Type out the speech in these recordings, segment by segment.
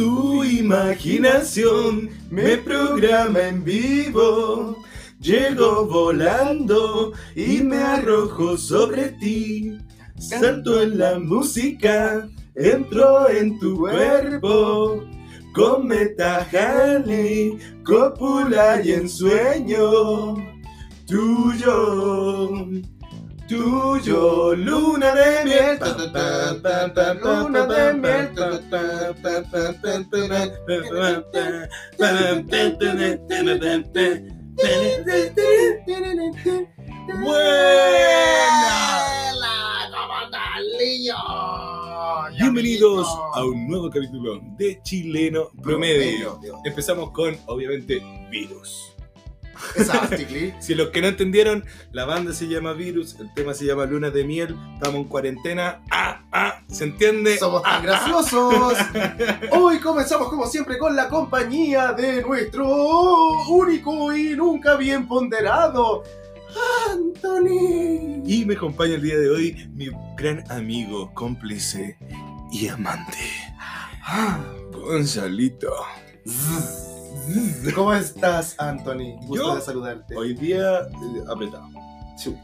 Tu imaginación me programa en vivo. Llego volando y me arrojo sobre ti. Salto en la música, entro en tu cuerpo. Cometa Halley, cópula y ensueño. Tuyo, tuyo, luna de miel. Luna de miel. Bienvenidos a un nuevo capítulo de Chileno. Promedio. Empezamos con, obviamente, Virus. Exactly. Si los que no entendieron, la banda se llama Virus, el tema se llama Luna de Miel, estamos en cuarentena. Ah, ah, ¿se entiende? Somos tan graciosos. Hoy comenzamos como siempre con la compañía de nuestro único y nunca bien ponderado Anthony. Y me acompaña el día de hoy mi gran amigo, cómplice y amante, Gonzalito. ¿Cómo estás, Anthony? Gusto de saludarte. Hoy día eh, apretado. Sí.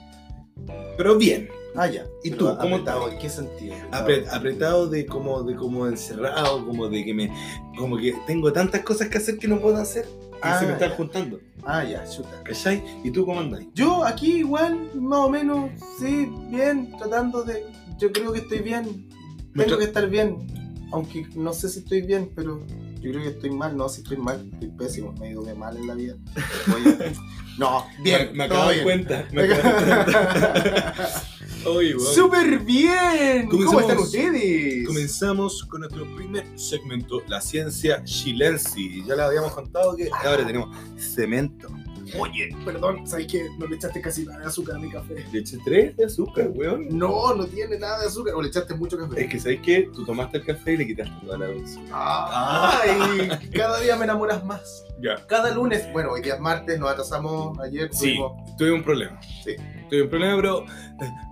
Pero bien. Ah, ya. ¿Y Pero tú, cómo apretado, estás? ¿En qué sentido? Apre- apretado de como, de como encerrado, como de que me. como que tengo tantas cosas que hacer que no puedo hacer. Que Ah, se me están ya. juntando. Ah, ya, chuta. ¿Cachai? ¿Y tú cómo andas? Yo aquí igual, más o menos, sí, bien, tratando de... Yo creo que estoy bien. Me Tengo tra- que estar bien. Aunque no sé si estoy bien, pero yo creo que estoy mal. No, si estoy mal, estoy pésimo. Me he ido de mal en la vida. No, bien. Me, acabo de cuenta. Me acabo de cuenta. Oye. ¡Súper bien! ¿Cómo están ustedes? Comenzamos con nuestro primer segmento, la ciencia chilense. Ya le habíamos contado que ahora tenemos cemento. Oye, perdón, ¿sabes que no le echaste casi nada de azúcar a mi café? Le eché tres de azúcar, weón. No, no tiene nada de azúcar. O le echaste mucho café. Es que, ¿sabes qué? Tú tomaste el café y le quitaste toda la dulce. Ay, cada día me enamoras más. Ya. Cada lunes, bueno, hoy día es martes, nos atrasamos ayer. Sí, tuvimos- tuve un problema. Sí. Tuve un problema, pero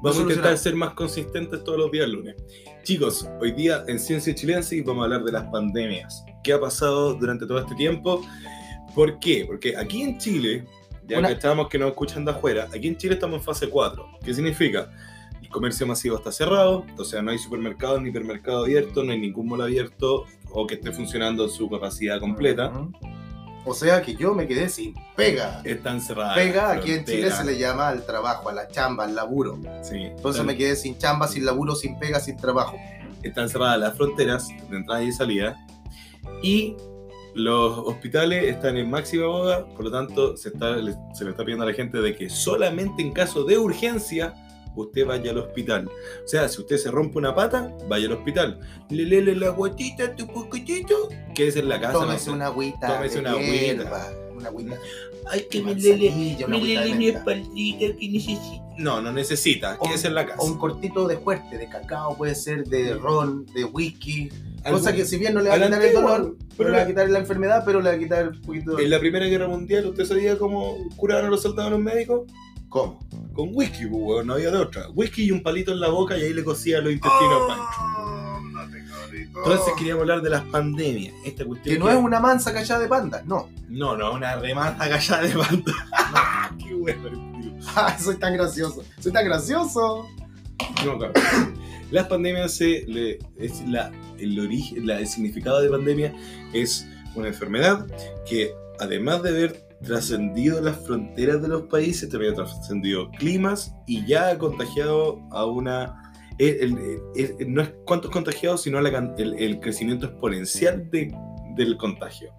vamos a intentar ser más consistentes todos los días lunes. Chicos, hoy día en Ciencia Chilense vamos a hablar de las pandemias. ¿Qué ha pasado durante todo este tiempo? ¿Por qué? Porque aquí en Chile, ya Una- que estábamos que nos escuchan de afuera, aquí en Chile estamos en fase 4. ¿Qué significa? El comercio masivo está cerrado, o sea, no hay supermercados ni hipermercado abierto, no hay ningún mall abierto o que esté funcionando en su capacidad completa. O sea que yo me quedé sin pega. Están cerradas. Pega aquí en Chile se le llama al trabajo, a la chamba, al laburo. Sí, Entonces me quedé sin chamba, sin laburo, sin pega, sin trabajo. están cerradas las fronteras de entrada y salida y los hospitales están en máxima boga, por lo tanto se, está, le- se le está pidiendo a la gente de que solamente en caso de urgencia usted vaya al hospital. O sea, si usted se rompe una pata, vaya al hospital. Le lele la guatita, tu poquitito, quédese en la casa. Tómese una agüita. Tómese de una agüita. Una agüita. Ay, que me lele mi espaldita que necesita. No, no necesita, quédese en la casa. O un cortito de fuerte, de cacao, puede ser de ron, de whisky. Cosa que si bien no le va a a quitar el dolor, pero no le va a quitar la enfermedad, pero le va a quitar un poquito En la Primera Guerra Mundial, ¿usted sabía cómo curaban a los soldados los médicos? ¿Cómo? Con whisky, pues, no había de otra. Whisky y un palito en la boca y ahí le cosía los intestinos Oh. pancho. Entonces queríamos hablar de las pandemias. Esta cuestión Que no es una mansa callada de pandas, no. No, no, una remansa callada de panda. Qué bueno. Ay, soy tan gracioso. Soy tan gracioso. No, claro. Las pandemias se le- es la, el origen, la- el significado de pandemia es una enfermedad que además de haber trascendido las fronteras de los países, también ha trascendido climas y ya ha contagiado a una... el- el- el- no es cuántos contagiados, sino la el, crecimiento exponencial de- del contagio.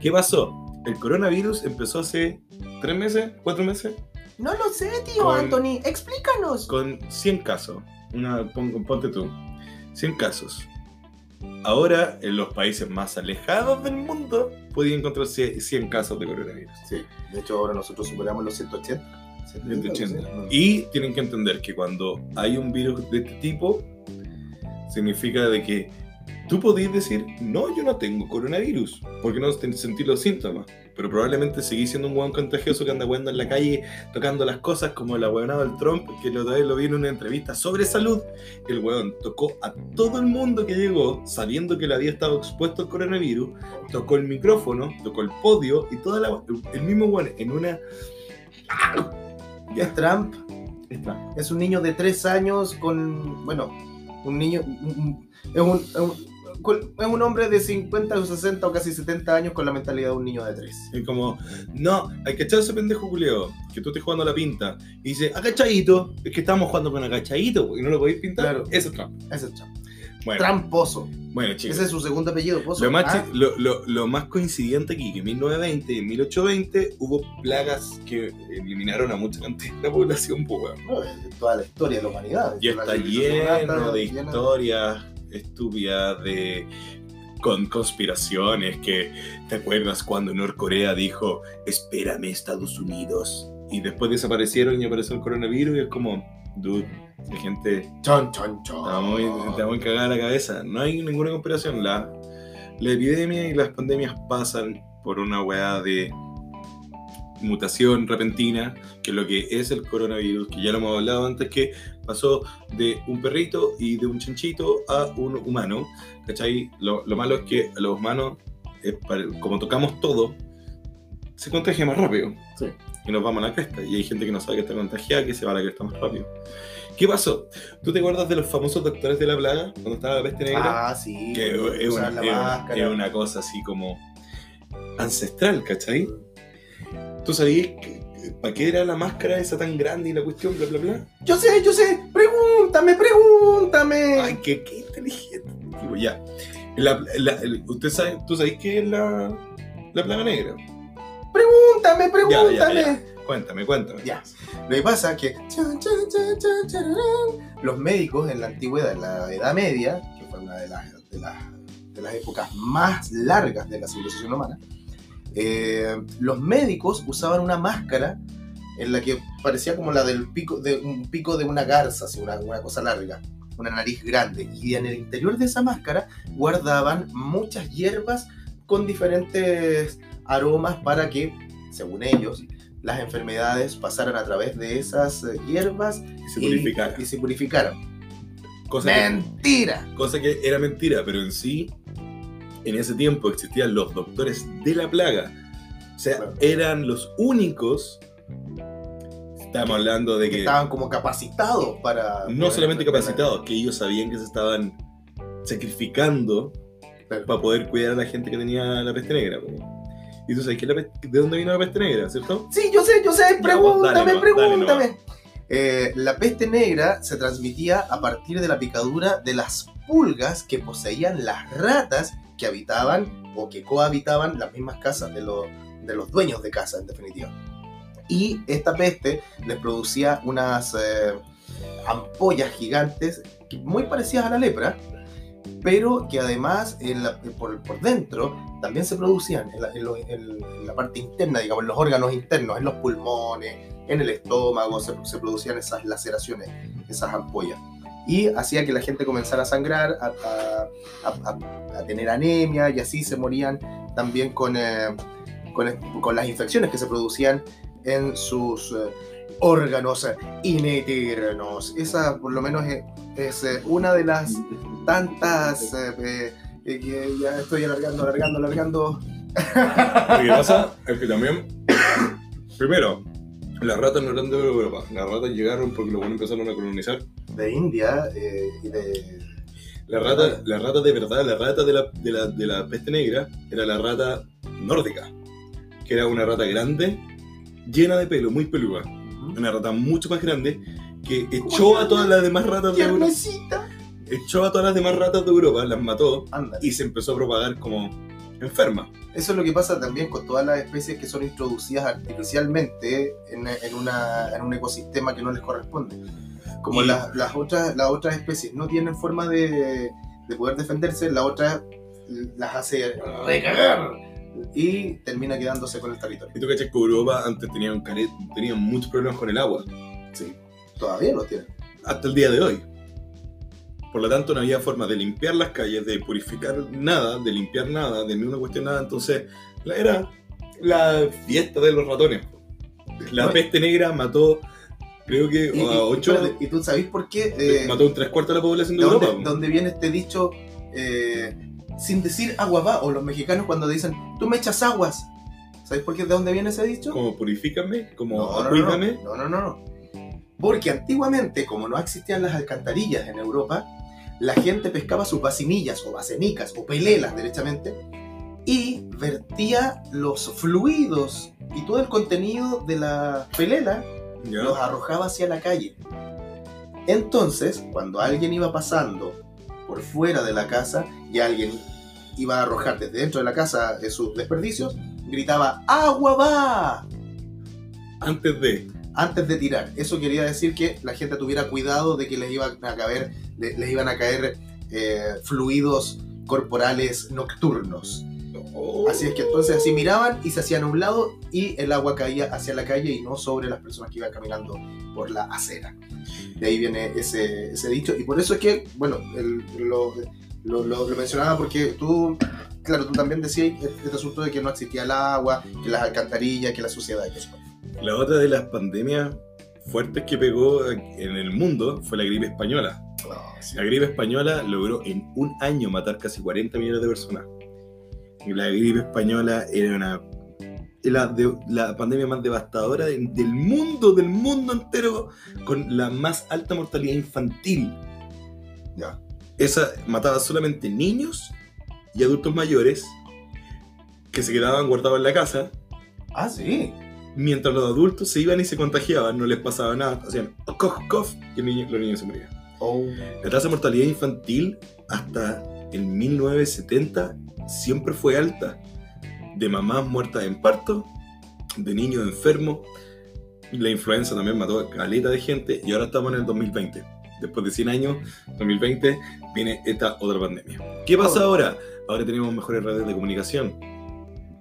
¿Qué pasó? El coronavirus empezó hace tres meses, cuatro meses, No lo sé, tío Con- Anthony. Explícanos. con 100 casos. Una, pon- ponte tú, 100 casos. Ahora, en los países más alejados del mundo, podía encontrarse 100 casos de coronavirus. Sí, de hecho ahora nosotros superamos los 180. 180. Y tienen que entender que cuando hay un virus de este tipo, significa de que tú podés decir, no, yo no tengo coronavirus, porque no sentir los síntomas. Pero probablemente seguí siendo un hueón contagioso que anda weando en la calle tocando las cosas como el ahueonado del Trump, que la otra vez lo vi en una entrevista sobre salud. El weón tocó a todo el mundo que llegó, sabiendo que le había estado expuesto al coronavirus, tocó el micrófono, tocó el podio y toda la, el mismo weón en una... Es Trump, Está. es un niño de 3 años con, bueno, un niño, es un, es un- es un hombre de 50 o 60 o casi 70 años con la mentalidad de un niño de 3. Es como, no, hay que echar ese pendejo culeo, que tú estés jugando a la pinta. Y dice, agachadito, es que estamos jugando con agachadito, y no lo podéis pintar. Claro. Eso es Trump. Ese es Trump. Bueno, Tramposo. bueno chicos. Ese es su segundo apellido, Pozo. Lo más, Ah, chi- lo, lo- lo más coincidente aquí, que en 1920 y en 1820 hubo plagas que eliminaron a mucha cantidad de la población, pues, no, toda la historia de la humanidad. Y está lleno de historias estúpidas, de con conspiraciones, que te acuerdas cuando Norcorea dijo, espérame Estados Unidos, y después desaparecieron y apareció el coronavirus y es como, dude, la gente Chon, chon, chon. está muy, está muy cagada la cabeza. No hay ninguna conspiración, la, la epidemia y las pandemias pasan por una weá de mutación repentina, que es lo que es el coronavirus, que ya lo hemos hablado antes, que pasó de un perrito y de un chanchito a un humano. ¿Cachai? Lo, lo malo es que a los humanos, para- como tocamos todo, se contagia más rápido. Sí. Y nos vamos a la cresta. Y hay gente que no sabe que está contagiada, que se va a la cresta más rápido. ¿Qué pasó? ¿Tú te acuerdas de los famosos doctores de la plaga cuando estaba la peste negra? Ah, sí. que es una, es es cosa así como ancestral, ¿cachai? ¿Tú sabías para qué era la máscara esa tan grande y la cuestión, bla, bla, bla? Yo sé, yo sé. Pregúntame, pregúntame. Ay, qué, qué inteligente. Tipo, ya. La- la- ¿Usted sabe, ¿Tú sabés qué es la, la plaga negra? Pregúntame, pregúntame. Ya, ya, Cuéntame, cuéntame. Ya. Lo que pasa es que los médicos en la antigüedad, en la Edad Media, que fue una de las, de las, de las épocas más largas de la civilización humana, eh, los médicos usaban una máscara en la que parecía como la del pico de un pico de una garza, así, una, una cosa larga, una nariz grande. Y en el interior de esa máscara guardaban muchas hierbas con diferentes aromas para que, según ellos, las enfermedades pasaran a través de esas eh, hierbas Y se y- purificara. y se purificaran. Cosa que, ¡Mentira! cosa que era mentira, pero en sí, en ese tiempo existían los doctores de la plaga. O sea, Claro. eran los únicos. Estamos hablando de Que que estaban como capacitados para... no solamente para- capacitados, que ellos sabían que se estaban sacrificando Claro. para poder cuidar a la gente que tenía la peste negra. Y tú sabes que la peste- de dónde vino la peste negra, ¿cierto? Sí, yo sé, yo sé, Ya, pregúntame, dale nomás, pregúntame. Eh, la peste negra se transmitía a partir de la picadura de las pulgas que poseían las ratas que habitaban o que cohabitaban las mismas casas de, los- de los dueños de casa, en definitiva. Y esta peste les producía unas eh, ampollas gigantes muy parecidas a la lepra, pero que además en la- por, por dentro también se producían en la, en lo- en- la parte interna, digamos, en los órganos internos, en los pulmones, en el estómago, se, se producían esas laceraciones, esas ampollas. Y hacía que la gente comenzara a sangrar, a- a- a- a tener anemia, y así se morían también con, eh, con, con las infecciones que se producían en sus eh, órganos internos. Esa, por lo menos, es, es, eh, una de las tantas. eh, eh, eh, que ya estoy alargando, alargando, alargando. Lo que pasa es que también, primero, las ratas no eran de Europa, las ratas llegaron porque los buenos empezaron a colonizar. De India eh, y de. La rata, la rata de verdad, la rata de la, de, la, de la peste negra era la rata nórdica, que era una rata grande, llena de pelo, muy peluda. Una rata mucho más grande que echó a todas las demás ratas de Europa. Echó a todas las demás ratas de Europa, las mató y se empezó a propagar como enferma. Eso es lo que pasa también con todas las especies que son introducidas artificialmente en, en una- en un ecosistema que no les corresponde. Como Y- las, las otras, las otras especies no tienen forma de, de poder defenderse, la otra las hace recagar y termina quedándose con el territorio. Y tú cachas que Europa antes tenían, tenían muchos problemas con el agua, Sí, todavía lo tienen. hasta el día de hoy. Por lo tanto, no había forma de limpiar las calles, de purificar nada, de limpiar nada, de ninguna cuestión nada. Entonces, era la fiesta de los ratones. La peste negra mató, creo que Y, y- a ocho, espérate, ¿y tú sabes por qué? Eh, mató un tres cuartos de la población de, ¿De Europa. dónde, dónde viene este dicho eh, sin decir agua va? O los mexicanos cuando dicen, tú me echas aguas. ¿Sabes por qué? ¿De dónde viene ese dicho? Como purifícame, como No, no, no, no, no, no. Porque antiguamente, como no existían las alcantarillas en Europa, la gente pescaba sus vacinillas o vasenicas o pelelas, derechamente, y vertía los fluidos y todo el contenido de la pelela los arrojaba hacia la calle. Entonces, cuando alguien iba pasando por fuera de la casa y alguien iba a arrojar desde dentro de la casa sus desperdicios, gritaba ¡Agua va! Antes de. antes de tirar. Eso quería decir que la gente tuviera cuidado de que les iban a caer, les iban a caer eh, fluidos corporales nocturnos. Oh. Así es que entonces así miraban y se hacían a un lado y el agua caía hacia la calle y no sobre las personas que iban caminando por la acera. De ahí viene ese, ese dicho y por eso es que, bueno, el- lo, lo- lo- lo mencionaba porque tú, claro, tú también decías este asunto de que no existía el agua, que las alcantarillas, que la suciedad y eso. La otra de las pandemias fuertes que pegó en el mundo fue la gripe española. La gripe española logró en un año matar casi 40 millones de personas. La gripe española era una la, de- la pandemia más devastadora de- del mundo, del mundo entero, con la más alta mortalidad infantil. Ya. Esa mataba solamente niños y adultos mayores que se quedaban guardados en la casa, Ah, sí. mientras los adultos se iban y se contagiaban, no les pasaba nada, hacían cough, cough, y el niño- los niños se morían. Oh. La tasa de mortalidad infantil hasta en 1970 siempre fue alta. De mamás muertas en parto, de niños enfermos. La influenza también mató a caleta de gente y ahora estamos en el 2020. Después de 100 años, 2020, viene esta otra pandemia. ¿Qué pasa ahora? Ahora tenemos mejores redes de comunicación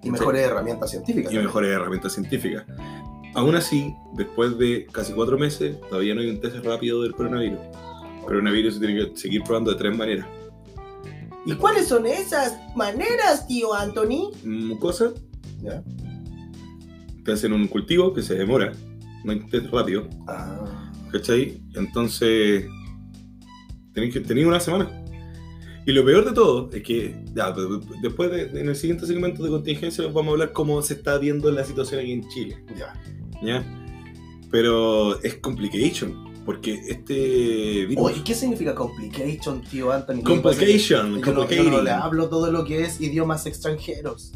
Y mejores herramientas científicas. y también. mejores herramientas científicas. Aún así, después de casi cuatro meses, todavía no hay un test rápido del coronavirus. El coronavirus se tiene que seguir probando de tres maneras. ¿Y cuáles son esas maneras, tío Anthony? mucosa, Ya. te hacen un cultivo que se demora, no test rápido, Ah. ¿cachai? Entonces, tenéis que tenéis una semana. Y lo peor de todo es que, ya, de- de- después de, en el siguiente segmento de contingencia, vamos a hablar cómo se está viendo la situación aquí en Chile, Ya. ¿ya? Pero es complication, porque este virus. Oye, ¿qué significa complication, tío Anthony? complication, Yo no, yo no le hablo todo lo que es idiomas extranjeros.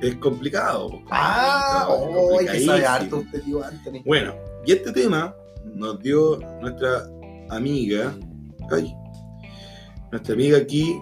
es complicado. Ah, oh, que sabe harto usted, tío Anthony. Bueno, y este tema nos dio nuestra amiga, ay, nuestra amiga aquí,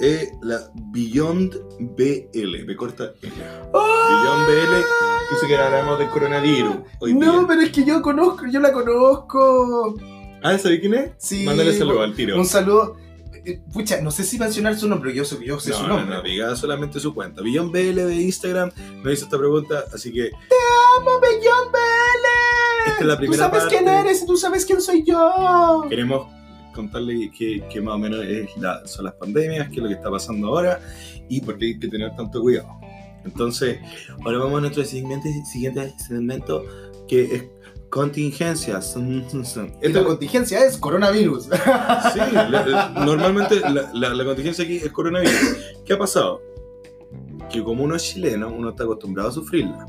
es la Beyond BL, me corta L. Beyond BL dice que hablamos del coronavirus hoy No, día. pero es que yo conozco, yo la conozco. Ah, ¿sabes quién es? Sí. Mándale saludo al tiro. Un saludo. Eh, Pucha, no sé si mencionar su nombre, yo sé, yo sé su No, no, nombre. no, diga solamente su cuenta. BL de Instagram nos hizo esta pregunta, así que ¡Vamos, Bellón Vélez! Esta es la Tú primera sabes parte. quién eres y tú sabes quién soy yo. queremos contarle que, que más o menos es la- son las pandemias, qué es lo que está pasando ahora y por qué hay que tener tanto cuidado. Entonces, ahora vamos a nuestro siguiente, siguiente segmento que es contingencias. Y la contingencia es coronavirus. sí, la- normalmente la, la- la contingencia aquí es coronavirus. ¿Qué ha pasado? Que como uno es chileno, uno está acostumbrado a sufrirla.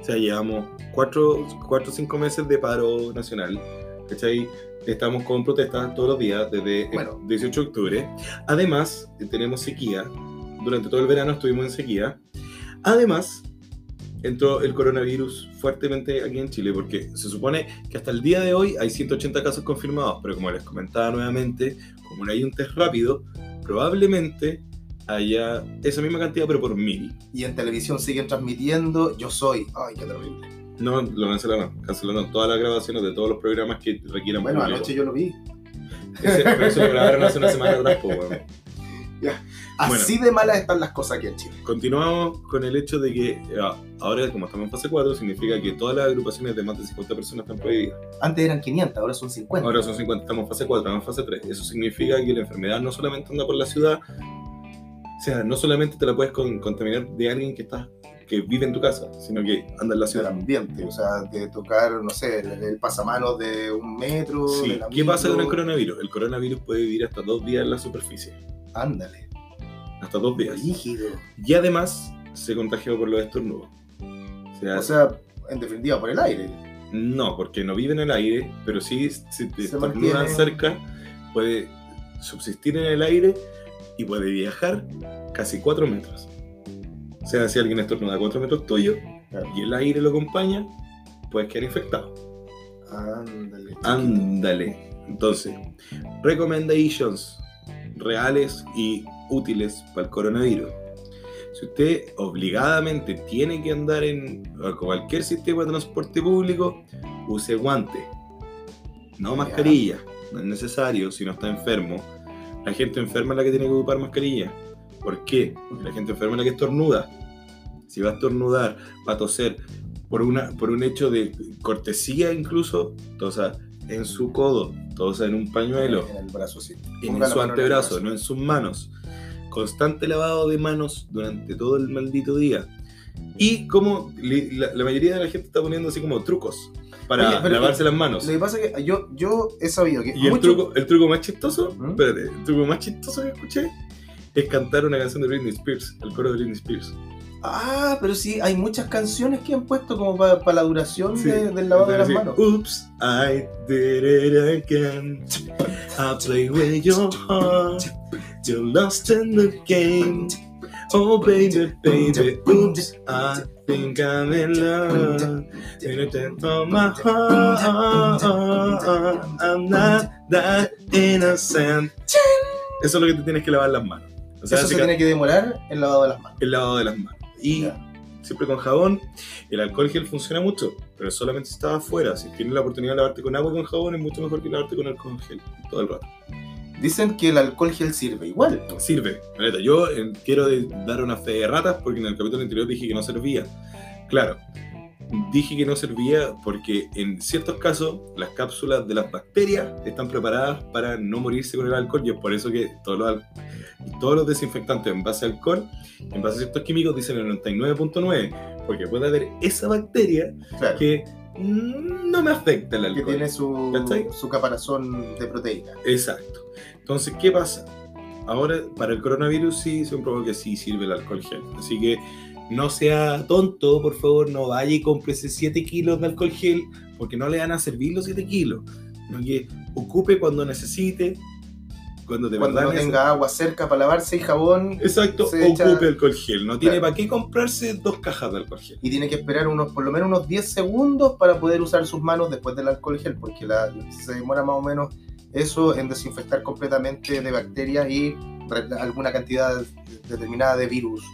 O sea, llevamos cuatro o cinco meses de paro nacional. ¿Cachai? Estamos con protestas todos los días desde el Bueno. 18 de octubre. Además, tenemos sequía. Durante todo el verano estuvimos en sequía. Además, entró el coronavirus fuertemente aquí en Chile porque se supone que hasta el día de hoy hay 180 casos confirmados, pero como les comentaba nuevamente, como no hay un test rápido, probablemente haya esa misma cantidad, pero por mil. Y en televisión siguen transmitiendo Yo Soy. Ay, qué terrible. No, lo cancelaron. Cancelaron todas las grabaciones de todos los programas que requieran Bueno, público. anoche yo lo vi. Ese- pero eso lo grabaron hace una semana atrás, pues, weón. Así de malas están las cosas aquí en Chile. Continuamos con el hecho de que ah, ahora, como estamos en fase 4, significa que todas las agrupaciones de más de 50 personas están prohibidas. Antes eran 500, ahora son 50. Ahora son 50, estamos en fase 4, estamos en fase 3. Eso significa que la enfermedad no solamente anda por la ciudad, o sea, no solamente te la puedes con- contaminar de alguien que está que vive en tu casa, sino que anda en la del ciudad. ambiente, o sea, de tocar, no sé, el, el pasamanos de un metro. Sí. del ¿Qué pasa con el coronavirus? El coronavirus puede vivir hasta dos días en la superficie. Ándale, Hasta dos días. rígido. Y además se contagia por los estornudos. O sea, O sea, en definitiva, por el aire. no, porque no vive en el aire, pero sí si te Se estornudan mantiene- cerca, puede subsistir en el aire y puede viajar casi 4 metros. O sea, si alguien estornuda a 4 metros tuyo Claro. y el aire lo acompaña, puedes quedar infectado. Ándale. Ándale. Entonces, recommendations reales y útiles para el coronavirus. Si usted obligadamente tiene que andar en cualquier sistema de transporte público, use guante. No mascarilla. No es necesario si no está enfermo. La gente enferma es la que tiene que ocupar mascarilla. ¿Por qué? Porque la gente enferma es la que estornuda. Si va a estornudar, va a toser por, una, por un hecho de cortesía incluso, tosa en su codo, tosa en un pañuelo, En el brazo, sí. en su en antebrazo, brazo. no en sus manos. Constante lavado de manos durante todo el maldito día. Y como la, la mayoría de la gente está poniendo así como trucos para Oye, lavarse las manos. Lo que pasa es que yo, yo he sabido que Y el mucho- truco, el truco más chistoso, ¿Mm? espérate, el truco más chistoso que escuché es cantar una canción de Britney Spears, el coro de Britney Spears. Ah, pero sí, hay muchas canciones que han puesto como para la duración Sí. de- del lavado de las manos. Oops, I did it again. I play with your heart. You're lost in the game. Oh baby, baby, oops, I think I'm in love. Oh my heart, I'm not that innocent. Eso es lo que te tienes que lavar las manos. O sea, Eso se tiene que demorar el lavado de las manos. el lavado de las manos. Y siempre con jabón. El alcohol gel funciona mucho, pero solamente si estás afuera. Si tienes la oportunidad de lavarte con agua y con jabón, es mucho mejor que lavarte con alcohol gel todo el rato. Dicen que el alcohol gel sirve igual. Sirve. Yo eh, quiero dar una fe de ratas porque en el capítulo anterior dije que no servía. Claro, dije que no servía porque en ciertos casos las cápsulas de las bacterias están preparadas para no morirse con el alcohol y es por eso que todos los, al- todos los desinfectantes en base a alcohol, en base a ciertos químicos, dicen el 99.9 porque puede haber esa bacteria Claro. Que, que no me afecta el alcohol. tiene su, su caparazón de proteína. Exacto. Entonces, ¿qué pasa? Ahora, para el coronavirus sí se comprobó que sí sirve el alcohol gel. Así que no sea tonto, por favor, no vaya y cómprese 7 kilos de alcohol gel, porque no le van a servir los 7 kilos. Sino que ocupe cuando necesite, cuando de Cuando verdad no tenga agua cerca para lavarse y jabón. Exacto, echa- ocupe alcohol gel. No tiene para qué comprarse dos cajas de alcohol gel. Y tiene que esperar unos, por lo menos unos 10 segundos para poder usar sus manos después del alcohol gel, porque la- se demora más o menos eso en desinfectar completamente de bacterias y alguna cantidad determinada de virus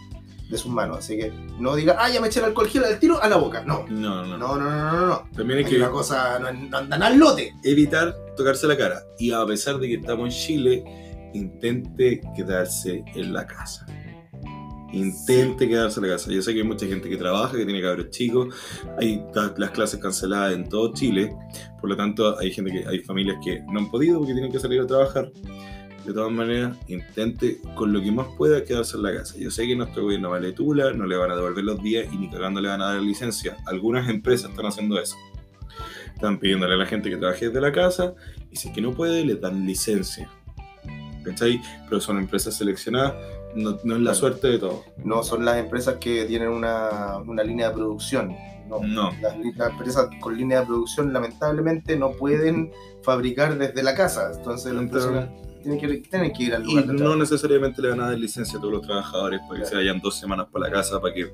de sus manos. Así que no diga, ah, ya me eché el alcohol gel al tiro a la boca. No, No, no, no, no, no, no, no. También Aquí que la cosa no, no andan al lote. evitar tocarse la cara. Y a pesar de que estamos en Chile, intente quedarse en la casa. Intente quedarse en la casa. Yo sé que hay mucha gente que trabaja, que tiene cabros chicos, hay las clases canceladas en todo Chile, por lo tanto hay gente que hay familias que no han podido porque tienen que salir a trabajar. De todas maneras, intente con lo que más pueda quedarse en la casa. Yo sé que nuestro gobierno vale tula, no le van a devolver los días y ni cagando le van a dar licencia. Algunas empresas están haciendo eso. Están pidiéndole a la gente que trabaje desde la casa y si es que no puede, le dan licencia. ¿Cachai? Pero son empresas seleccionadas, no, no es la suerte de todos. No son las empresas que tienen una, una línea de producción. No. No. Las, empresas con línea de producción lamentablemente no pueden fabricar desde la casa. Entonces las personas tienen que, tienen que ir al Y lugar de no trabajo. necesariamente le van a dar licencia a todos los trabajadores para que Claro. se vayan dos semanas para la casa para que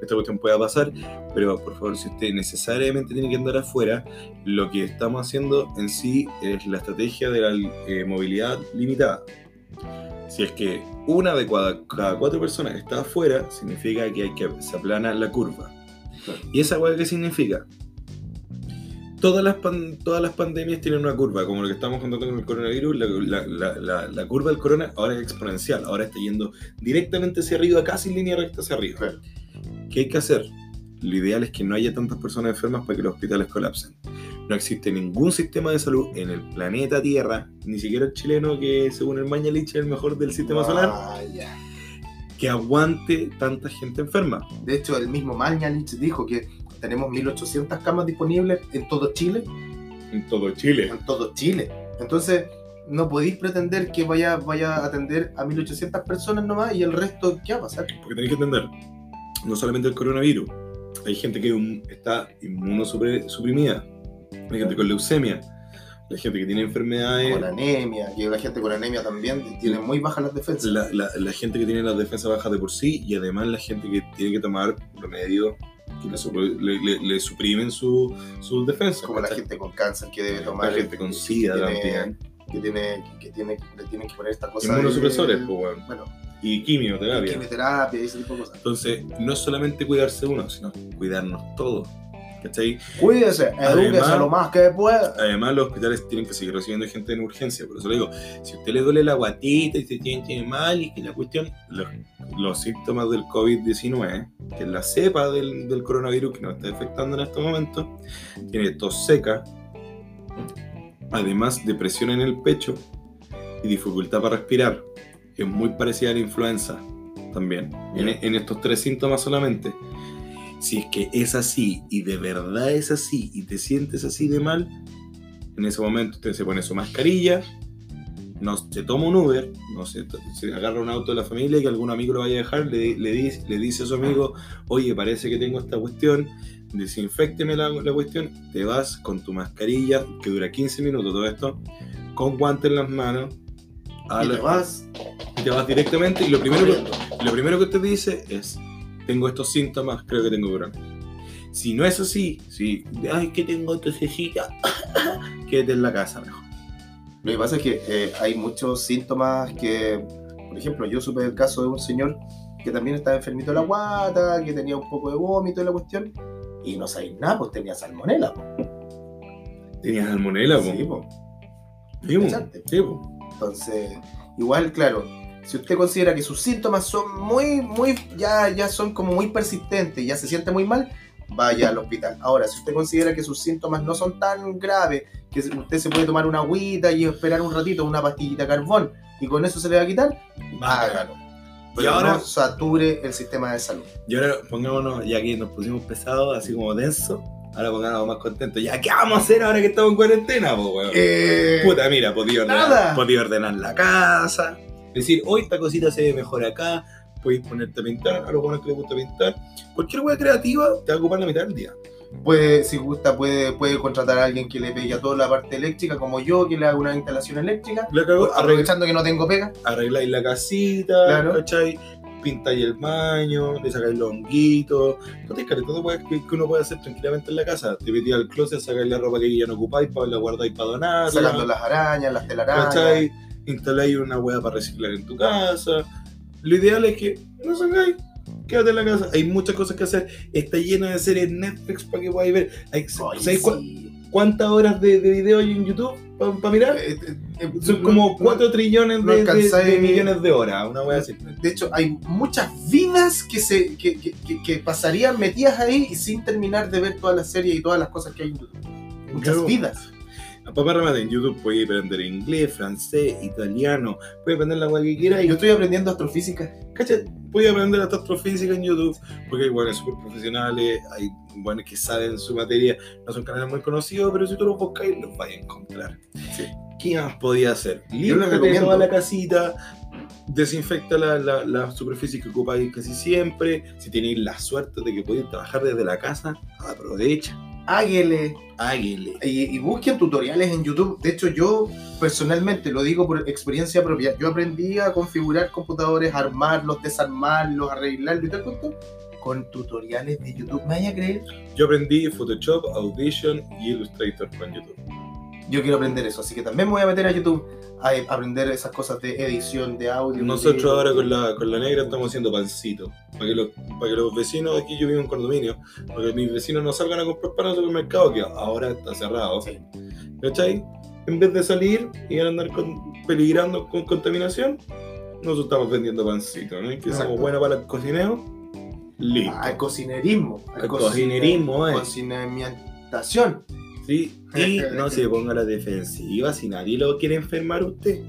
esta cuestión pueda pasar. Pero por favor, si usted necesariamente tiene que andar afuera, lo que estamos haciendo en sí es la estrategia de la eh, movilidad limitada. Si es que una de cada, cada cuatro personas está afuera, significa que hay que se aplana la curva. Claro. ¿Y esa hueá qué significa? Todas las, pan- todas las pandemias tienen una curva, como lo que estamos contando con el coronavirus, la, la- la- la- curva del corona ahora es exponencial, ahora está yendo directamente hacia arriba, casi en línea recta hacia arriba. Claro. ¿Qué hay que hacer? Lo ideal es que no haya tantas personas enfermas para que los hospitales colapsen. No existe ningún sistema de salud en el planeta Tierra, ni siquiera el chileno, que según el Mañalich es el mejor del sistema solar, que aguante tanta gente enferma. De hecho, el mismo Mañalich dijo que tenemos 1800 camas disponibles en todo Chile. En todo Chile. En todo Chile. Entonces, no podéis pretender que vaya, vaya a atender a 1800 personas nomás y el resto, ¿qué va a pasar? Porque tenéis que entender, no solamente el coronavirus, hay gente que está inmunosuprimida, hay gente con leucemia, hay gente que tiene enfermedades, Con anemia, que la gente con anemia también tiene muy bajas las defensas. la, la- la gente que tiene las defensas bajas de por sí y además la gente que tiene que tomar remedios que le, le- le- suprimen su- sus defensas. como la gente con cáncer que debe tomar. La gente con que SIDA tiene- también. Que tiene, que tiene, le tienen que poner esta cosa. Inmunosupresores, pues. Bueno, Y quimioterapia. quimioterapia y ese tipo de cosas. Entonces, no es solamente cuidarse uno, sino cuidarnos todos. ¿Cachai? Cuídese, edúquese lo más que pueda. Además, los hospitales tienen que seguir recibiendo gente en urgencia. Por eso le digo, si a usted le duele la guatita y se siente mal y que la cuestión, los, los síntomas del COVID-19, que es la cepa del, del coronavirus que nos está afectando en estos momentos, tiene tos seca, además depresión en el pecho y dificultad para respirar. Es muy parecida a la influenza también, en, en estos tres síntomas solamente. Si es que es así y de verdad es así y te sientes así de mal, en ese momento usted se pone su mascarilla, no se toma un Uber, no se, se agarra un auto de la familia que algún amigo lo vaya a dejar, le, le dice, le dice a su amigo, oye, parece que tengo esta cuestión, desinfecteme la, la cuestión, te vas con tu mascarilla, que dura 15 minutos todo esto, con guantes en las manos, a Y la- te vas y te vas directamente y lo primero, que, lo primero que te dice es, tengo estos síntomas, creo que tengo corona. Si no es así, si, ay, que tengo tosecita, quédate en la casa mejor. Lo que pasa es que eh, hay muchos síntomas que, por ejemplo, yo supe el caso de un señor que también estaba enfermito de la guata, que tenía un poco de vómito y la cuestión, y no sabéis nada, pues tenía salmonela. po. Tenías salmonela, po. Sí, po. Sí. Sí. Entonces, igual, claro, si usted considera que sus síntomas son muy, muy, ya, ya son como muy persistentes, ya se siente muy mal, vaya al hospital. Ahora, si usted considera que sus síntomas no son tan graves, que usted se puede tomar una agüita y esperar un ratito, una pastillita de carbón, y con eso se le va a quitar, hágalo. Pero Y ahora- no sature el sistema de salud. Y ahora pongámonos, ya que nos pusimos pesados, así como denso, ahora pongámonos más contentos. Ya, ¿qué vamos a hacer ahora que estamos en cuarentena, po, weón? Eh, Puta, mira, podía ordenar, podía ordenar la casa. Decir, hoy esta cosita se ve mejor acá. Podéis ponerte a pintar, a los buenos que les gusta pintar. Cualquier wea creativa te va a ocupar la mitad del día. Puede, si gusta, puede, puede contratar a alguien que le pegue a toda la parte eléctrica, como yo, que le haga una instalación eléctrica. La arregla- Aprovechando que no tengo pega. arregláis la casita, Claro. ¿cachai? Pintáis el baño, le sacáis los honguitos. No te todo que, que uno puede hacer tranquilamente en la casa. Te metís al closet, sacáis la ropa que ya no ocupáis, para la guardáis para donar. sacando las arañas, las telarañas. ¿Cachai? Instaláis una hueá para reciclar en tu casa. Lo ideal es que no salgáis, quédate en la casa. Hay muchas cosas que hacer. Está llena de series Netflix para que podáis ver. Hay, Ay, ¿Sabéis cua- sí. cuántas horas de, de video hay en YouTube para mirar? Eh, eh, eh, Son no- como no- 4 trillones no de, de- alcanzáis- de millones de horas, una wea así. De hecho, hay muchas vidas que se que, que- que- que pasarían metidas ahí y sin terminar de ver todas las series y todas las cosas que hay en YouTube. Muchas Claro. vidas. A papá remate en YouTube puedes aprender inglés, francés, italiano, puedes aprender la wea que quieras. Yo estoy aprendiendo astrofísica. ¿Cachai? Puedes aprender astrofísica en YouTube, porque hay buenos súper profesionales, hay buenos que saben su materia, no son canales muy conocidos, pero si tú los buscáis, los vais a encontrar. Sí. ¿Qué más podía hacer? Límpiate toda la casita, desinfecta la, la, la superficie que ocupáis casi siempre. Si tenéis la suerte de que podéis trabajar desde la casa, aprovecha, Águele. háguele. Y, y busquen tutoriales en YouTube. De hecho, yo personalmente lo digo por experiencia propia. Yo aprendí a configurar computadores, armarlos, desarmarlos, arreglarlos y tal cuento con tutoriales de YouTube. ¿Me vaya a creer? Yo aprendí Photoshop, Audition y Illustrator con YouTube. Yo quiero aprender eso, así que también me voy a meter a YouTube a a aprender esas cosas de edición de audio. Nosotros video. ahora con la, con la negra estamos haciendo pancito. Para que, los, para que los vecinos, aquí yo vivo en condominio, para que mis vecinos no salgan a comprar pan al supermercado, que ahora está cerrado. Sí. ¿Cachai? En vez de salir y andar con, peligrando con contaminación, nosotros estamos vendiendo pancito, ¿no? Que somos buenos para el cocineo. Listo. Al cocinerismo. Al cocinerismo, eh. Cocinamientación. Sí, y no se ponga a la defensiva si nadie lo quiere enfermar usted.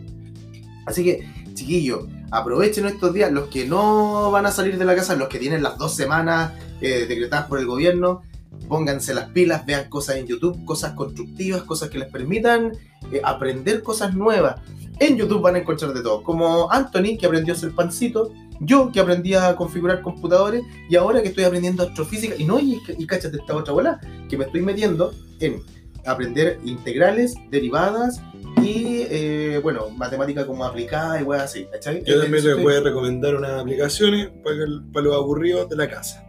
Así que, chiquillos, aprovechen estos días, los que no van a salir de la casa, los que tienen las dos semanas eh, decretadas por el gobierno, pónganse las pilas, vean cosas en YouTube, cosas constructivas, cosas que les permitan eh, aprender cosas nuevas. En YouTube van a encontrar de todo, como Anthony, que aprendió a hacer pancito, yo, que aprendí a configurar computadores, y ahora que estoy aprendiendo astrofísica, y no, y, y cáchate esta otra bola, que me estoy metiendo en aprender integrales, derivadas, y eh, bueno, matemática como aplicada y weas así, ¿cachai? Yo también les voy a recomendar unas aplicaciones para, para los aburridos de la casa.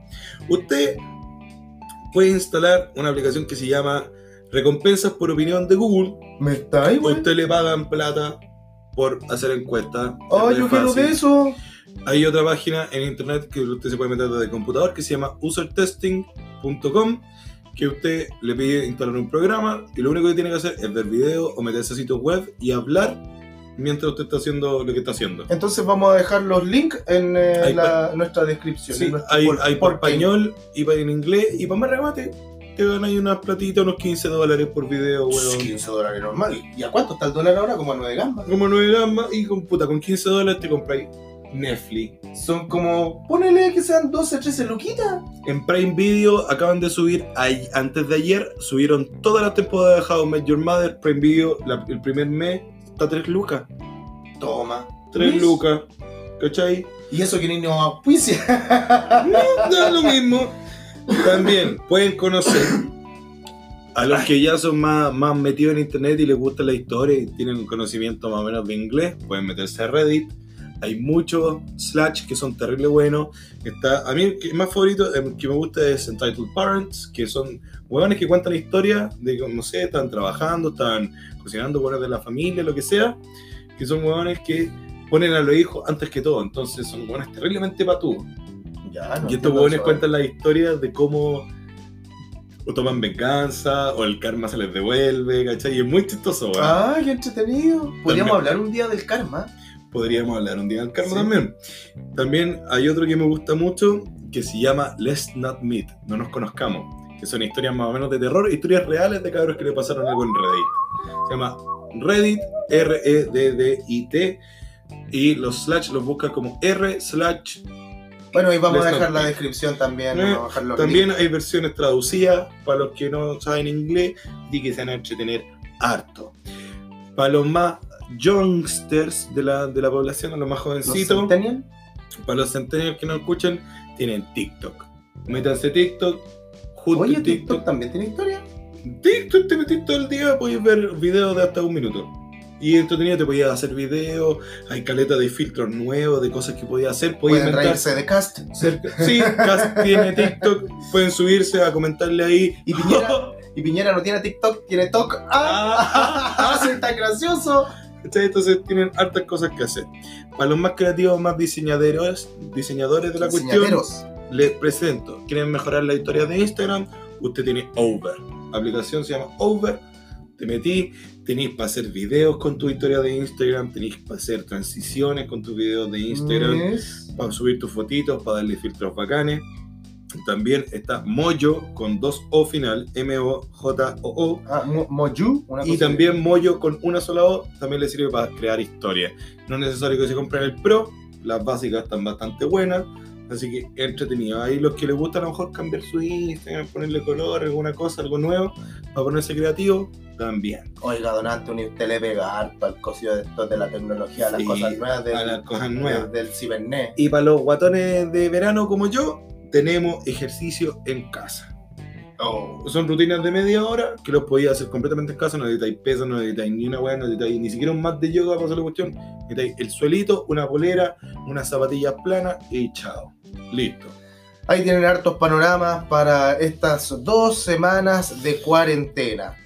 Usted puede instalar una aplicación que se llama Recompensas por Opinión de Google. ¿Me está ahí, usted le pagan plata por hacer encuestas. ¡Oh, Es yo quiero fácil. de eso! Hay otra página en internet que usted se puede meter desde el computador que se llama usertesting.com que usted le pide instalar un programa y lo único que tiene que hacer es ver videos o meterse a sitios web y hablar mientras usted está haciendo lo que está haciendo. Entonces vamos a dejar los links en eh, nuestra descripción. Sí, hay, por- hay por por- español y para en inglés y para más remate te dan ahí unas platitas, unos 15 dólares por video, weón. 15 dólares normal. ¿Y a cuánto está el dólar ahora? Como a 9 gambas. Como 9 gambas y con puta, con 15 dólares te compráis Netflix. Son como, ponele que sean 12, 13 luquitas. En Prime Video acaban de subir, ay- antes de ayer, subieron todas las temporadas de How I Met Your Mother. Prime Video, la- el primer mes, está 3 lucas. Toma. 3 ¿Ves? lucas. ¿Cachai? Y eso que ni nos auspicia. Da lo mismo. También pueden conocer a los que ya son más, más metidos en internet y les gusta la historia y tienen un conocimiento más o menos de inglés, pueden meterse a Reddit. Hay muchos slash que son terrible buenos. Está, a mí el que más favorito, el que me gusta es Entitled Parents, que son huevones que cuentan la historia de que, no sé, están trabajando, están cocinando buenas de la familia, lo que sea. Que son huevones que ponen a los hijos antes que todo. Entonces son huevones terriblemente patudos. ya, no Y estos huevones cuentan las historias de cómo o toman venganza o el karma se les devuelve, ¿cachai? Y es muy chistoso, weón. Ay, qué entretenido. Podríamos También. hablar un día del karma. Podríamos hablar un día del karma Sí. también. También hay otro que me gusta mucho que se llama Let's Not Meet, no nos conozcamos. Que son historias más o menos de terror, historias reales de cabros que le pasaron algo en Reddit. Se llama Reddit, R-E-D-D-I-T. Y los slash los busca como R slash Bueno, y vamos a dejar la descripción también. Eh, vamos a dejar los También links. hay versiones traducidas para los que no saben inglés y que se van a entretener harto. Para los más youngsters de la, de la población, a los más ¿Los jovencitos, Centennial? para los centenarios que no escuchan, tienen TikTok. Métanse TikTok, junto Oye, TikTok también tiene historia. TikTok te metís todo el día, puedes ver videos de hasta un minuto. Y entretenido te podías hacer videos, hay caleta de filtros nuevos, de cosas que podías hacer, podías Pueden inventar. reírse de cast. Cerca- Sí, Cast tiene TikTok, pueden subirse a comentarle ahí. Y Piñera, y Piñera no tiene TikTok, tiene TOC. ¡Ah! ¡Soy tan gracioso! ¿Cachai? Entonces tienen hartas cosas que hacer. Para los más creativos, más diseñadores, diseñadores de la cuestión, les presento. ¿Quieren mejorar la historia de Instagram? Usted tiene Over. La aplicación se llama Over. Te metí, tenéis para hacer videos con tu historia de Instagram, tenéis para hacer transiciones con tus videos de Instagram. Yes. para subir tus fotitos, para darle filtros bacanes. También está Moyo con dos O final, M-O-J-O-O. Ah, Mo- Moju, una Y también Moyo con una sola O también le sirve para crear historias. No es necesario que se compren el Pro, las básicas están bastante buenas. Así que entretenido. Ahí los que les gusta a lo mejor cambiar su Instagram, ponerle color, alguna cosa, algo nuevo, para ponerse creativo, también. Oiga, don Anthony, usted le pega harto al cosio de esto de la tecnología, a las Sí, cosas nuevas del, A las cosas nuevas. del cibernet. Y para los guatones de verano como yo, tenemos ejercicio en casa. Oh. Son rutinas de media hora que los podías hacer completamente en casa, no necesitáis peso, no necesitáis ni una weá, no necesitáis ni siquiera un mat de yoga para hacer la cuestión. Necesitáis el suelito, una polera, unas zapatillas planas y chao. Listo. Ahí tienen hartos panoramas para estas dos semanas de cuarentena.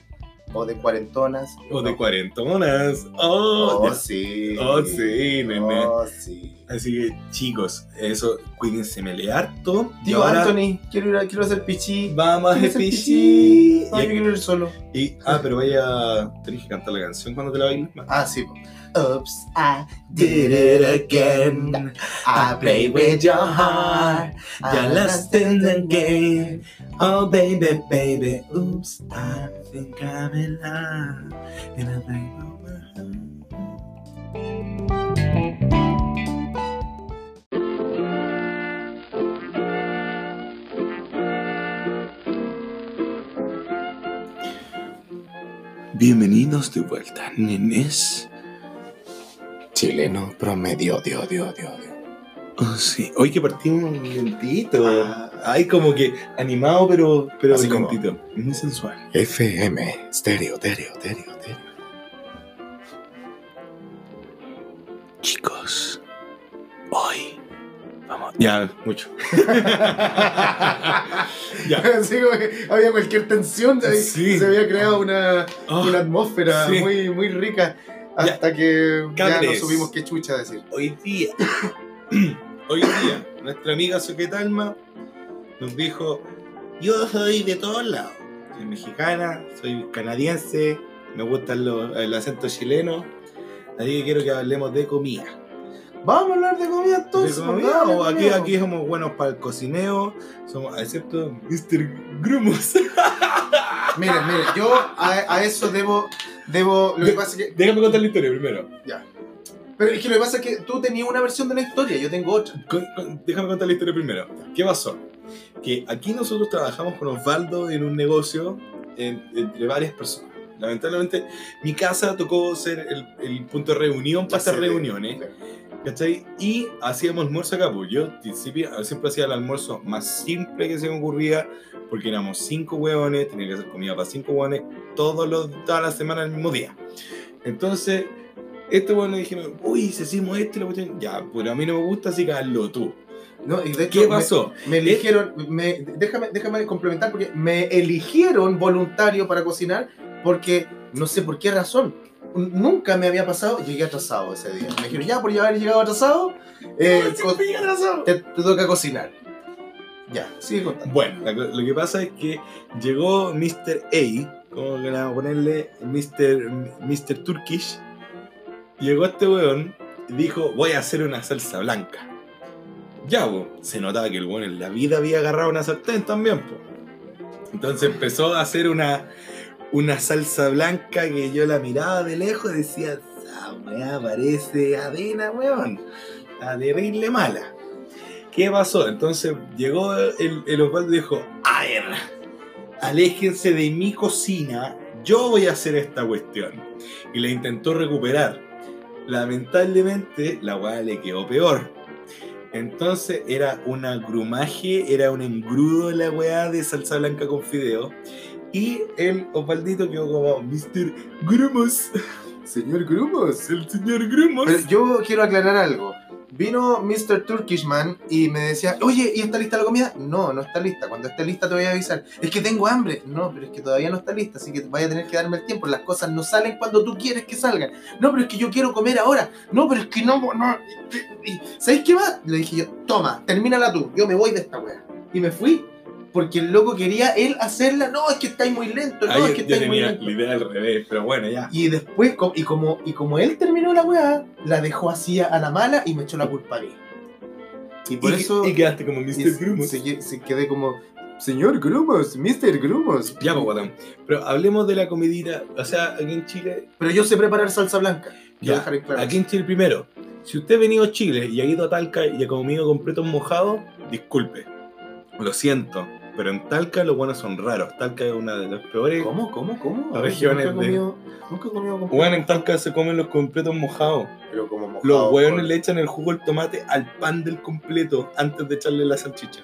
o de cuarentonas. O de cuarentonas. Oh, Oh, sí. Oh, sí, nene. Oh, sí. Así que, chicos, eso, cuídense mele harto. Tío ahora Anthony, quiero, ir a- quiero hacer pichí. vamos a hacer hacer pichí. No, yo Y, quiero ir solo. y- ah, pero vaya, tenés que cantar la canción cuando te la bailes. Ah, sí. Oops, I did it again. I play with your heart. Ya lost in the game. Oh, baby, baby. Oops, I think I'm in love. And I think my Bienvenidos de vuelta, nenes. Chileno promedio, dio, dio, dio, dio. Oh, sí. Hoy que partimos lentito. Ah. Ay, como que animado, pero, pero Así lentito. Muy sensual. FM, estéreo, estéreo, estéreo, estéreo. Chicos. Ya, mucho. ya. Había cualquier tensión, ahí Sí. se había creado una, Oh, una atmósfera sí. muy, muy rica hasta que ya Cabres. no supimos qué chucha decir. hoy día, hoy día, nuestra amiga Soquetalma nos dijo: Yo soy de todos lados. Soy mexicana, soy canadiense, me gusta el acento chileno. Así que quiero que hablemos de comida. Vamos a hablar de comida De entonces. comida, dale, o aquí, aquí somos buenos para el cocineo, somos, excepto Mr. Grumos. Miren, miren, yo a, a eso debo, debo, lo que De- pasa es que, Déjame contar la historia primero. pero es que lo que pasa es que tú tenías una versión de la historia, yo tengo otra. Con- con- déjame contar la historia primero. ¿Qué pasó? Que aquí nosotros trabajamos con Osvaldo en un negocio en- entre varias personas. Lamentablemente, mi casa tocó ser el, el punto de reunión para Sí, reuniones. ¿Cachai? Y hacíamos almuerzo acá, pues yo siempre hacía el almuerzo más simple que se me ocurría, porque éramos cinco hueones, tenía que hacer comida para cinco hueones todos los, toda la semana el mismo día. Entonces, este le dijeron, uy, si hicimos esto, y la cuestión, ya, pero a mí no me gusta, así que hazlo tú. No, y de hecho, ¿Qué me- pasó? Me, eligieron, me, déjame, déjame complementar porque me eligieron voluntario para cocinar porque no sé por qué razón. Nunca me había pasado, llegué atrasado ese día. Me dijeron, ya por haber llegado atrasado, eh, te, te toca cocinar. Ya, sigue contando. Bueno, lo que pasa es que llegó Mr. A, como que le vamos a ponerle Mr. Mr. Turkish. Llegó este weón y dijo, voy a hacer una salsa blanca. Ya, po, se notaba que el weón en la vida había agarrado una sartén también, po. Entonces empezó a hacer una, una salsa blanca que yo la miraba de lejos y decía, esa weá parece avena, weón. La terrible mala. ¿Qué pasó? Entonces llegó el, el Osvaldo y dijo, a ver, aléjense de mi cocina, yo voy a hacer esta cuestión. Y la intentó recuperar. Lamentablemente la weá le quedó peor. Entonces era una grumaje, era un engrudo la weá de salsa blanca con fideo. Y el Osvaldito quedó como Mr. Grumos. Señor Grumos. El señor Grumos. Pero yo quiero aclarar algo. Vino Mr. Turkishman y me decía, oye, ¿y está lista la comida? No, no está lista. Cuando esté lista te voy a avisar. Es que tengo hambre. No, pero es que todavía no está lista, así que vaya a tener que darme el tiempo. Las cosas no salen cuando tú quieres que salgan. No, pero es que yo quiero comer ahora. No, pero es que no, no. ¿Sabes qué más? Le dije yo, toma, termínala tú. Yo me voy de esta wea. Y me fui. Porque el loco quería él hacerla. No, es que estáis muy lento. No, Ahí es que estáis muy lento. la idea al revés, pero bueno, ya. Y después, y como, y como él terminó la weá, la dejó así a la mala y me echó la culpa a mí. Y por y, eso y quedaste como Mr. Grumos. se, se quedé como, señor Grumos, Mr. Grumos. Ya, pues, guatón. Pero hablemos de la comidita. O sea, aquí en Chile. Pero yo sé preparar salsa blanca. Ya, dejar en claro. aquí en Chile primero. Si usted ha venido a Chile y ha ido a Talca y ha comido completos mojados, disculpe. Lo siento. Pero en Talca los buenos son raros. Talca es una de las peores. ¿Cómo? ¿Cómo? ¿Cómo? Ver, Regiones nunca he de- comido, nunca he comido con Bueno, en Talca se comen los completos mojados. pero como mojado Los hueones le echan el jugo del tomate al pan del completo antes de echarle la salchicha.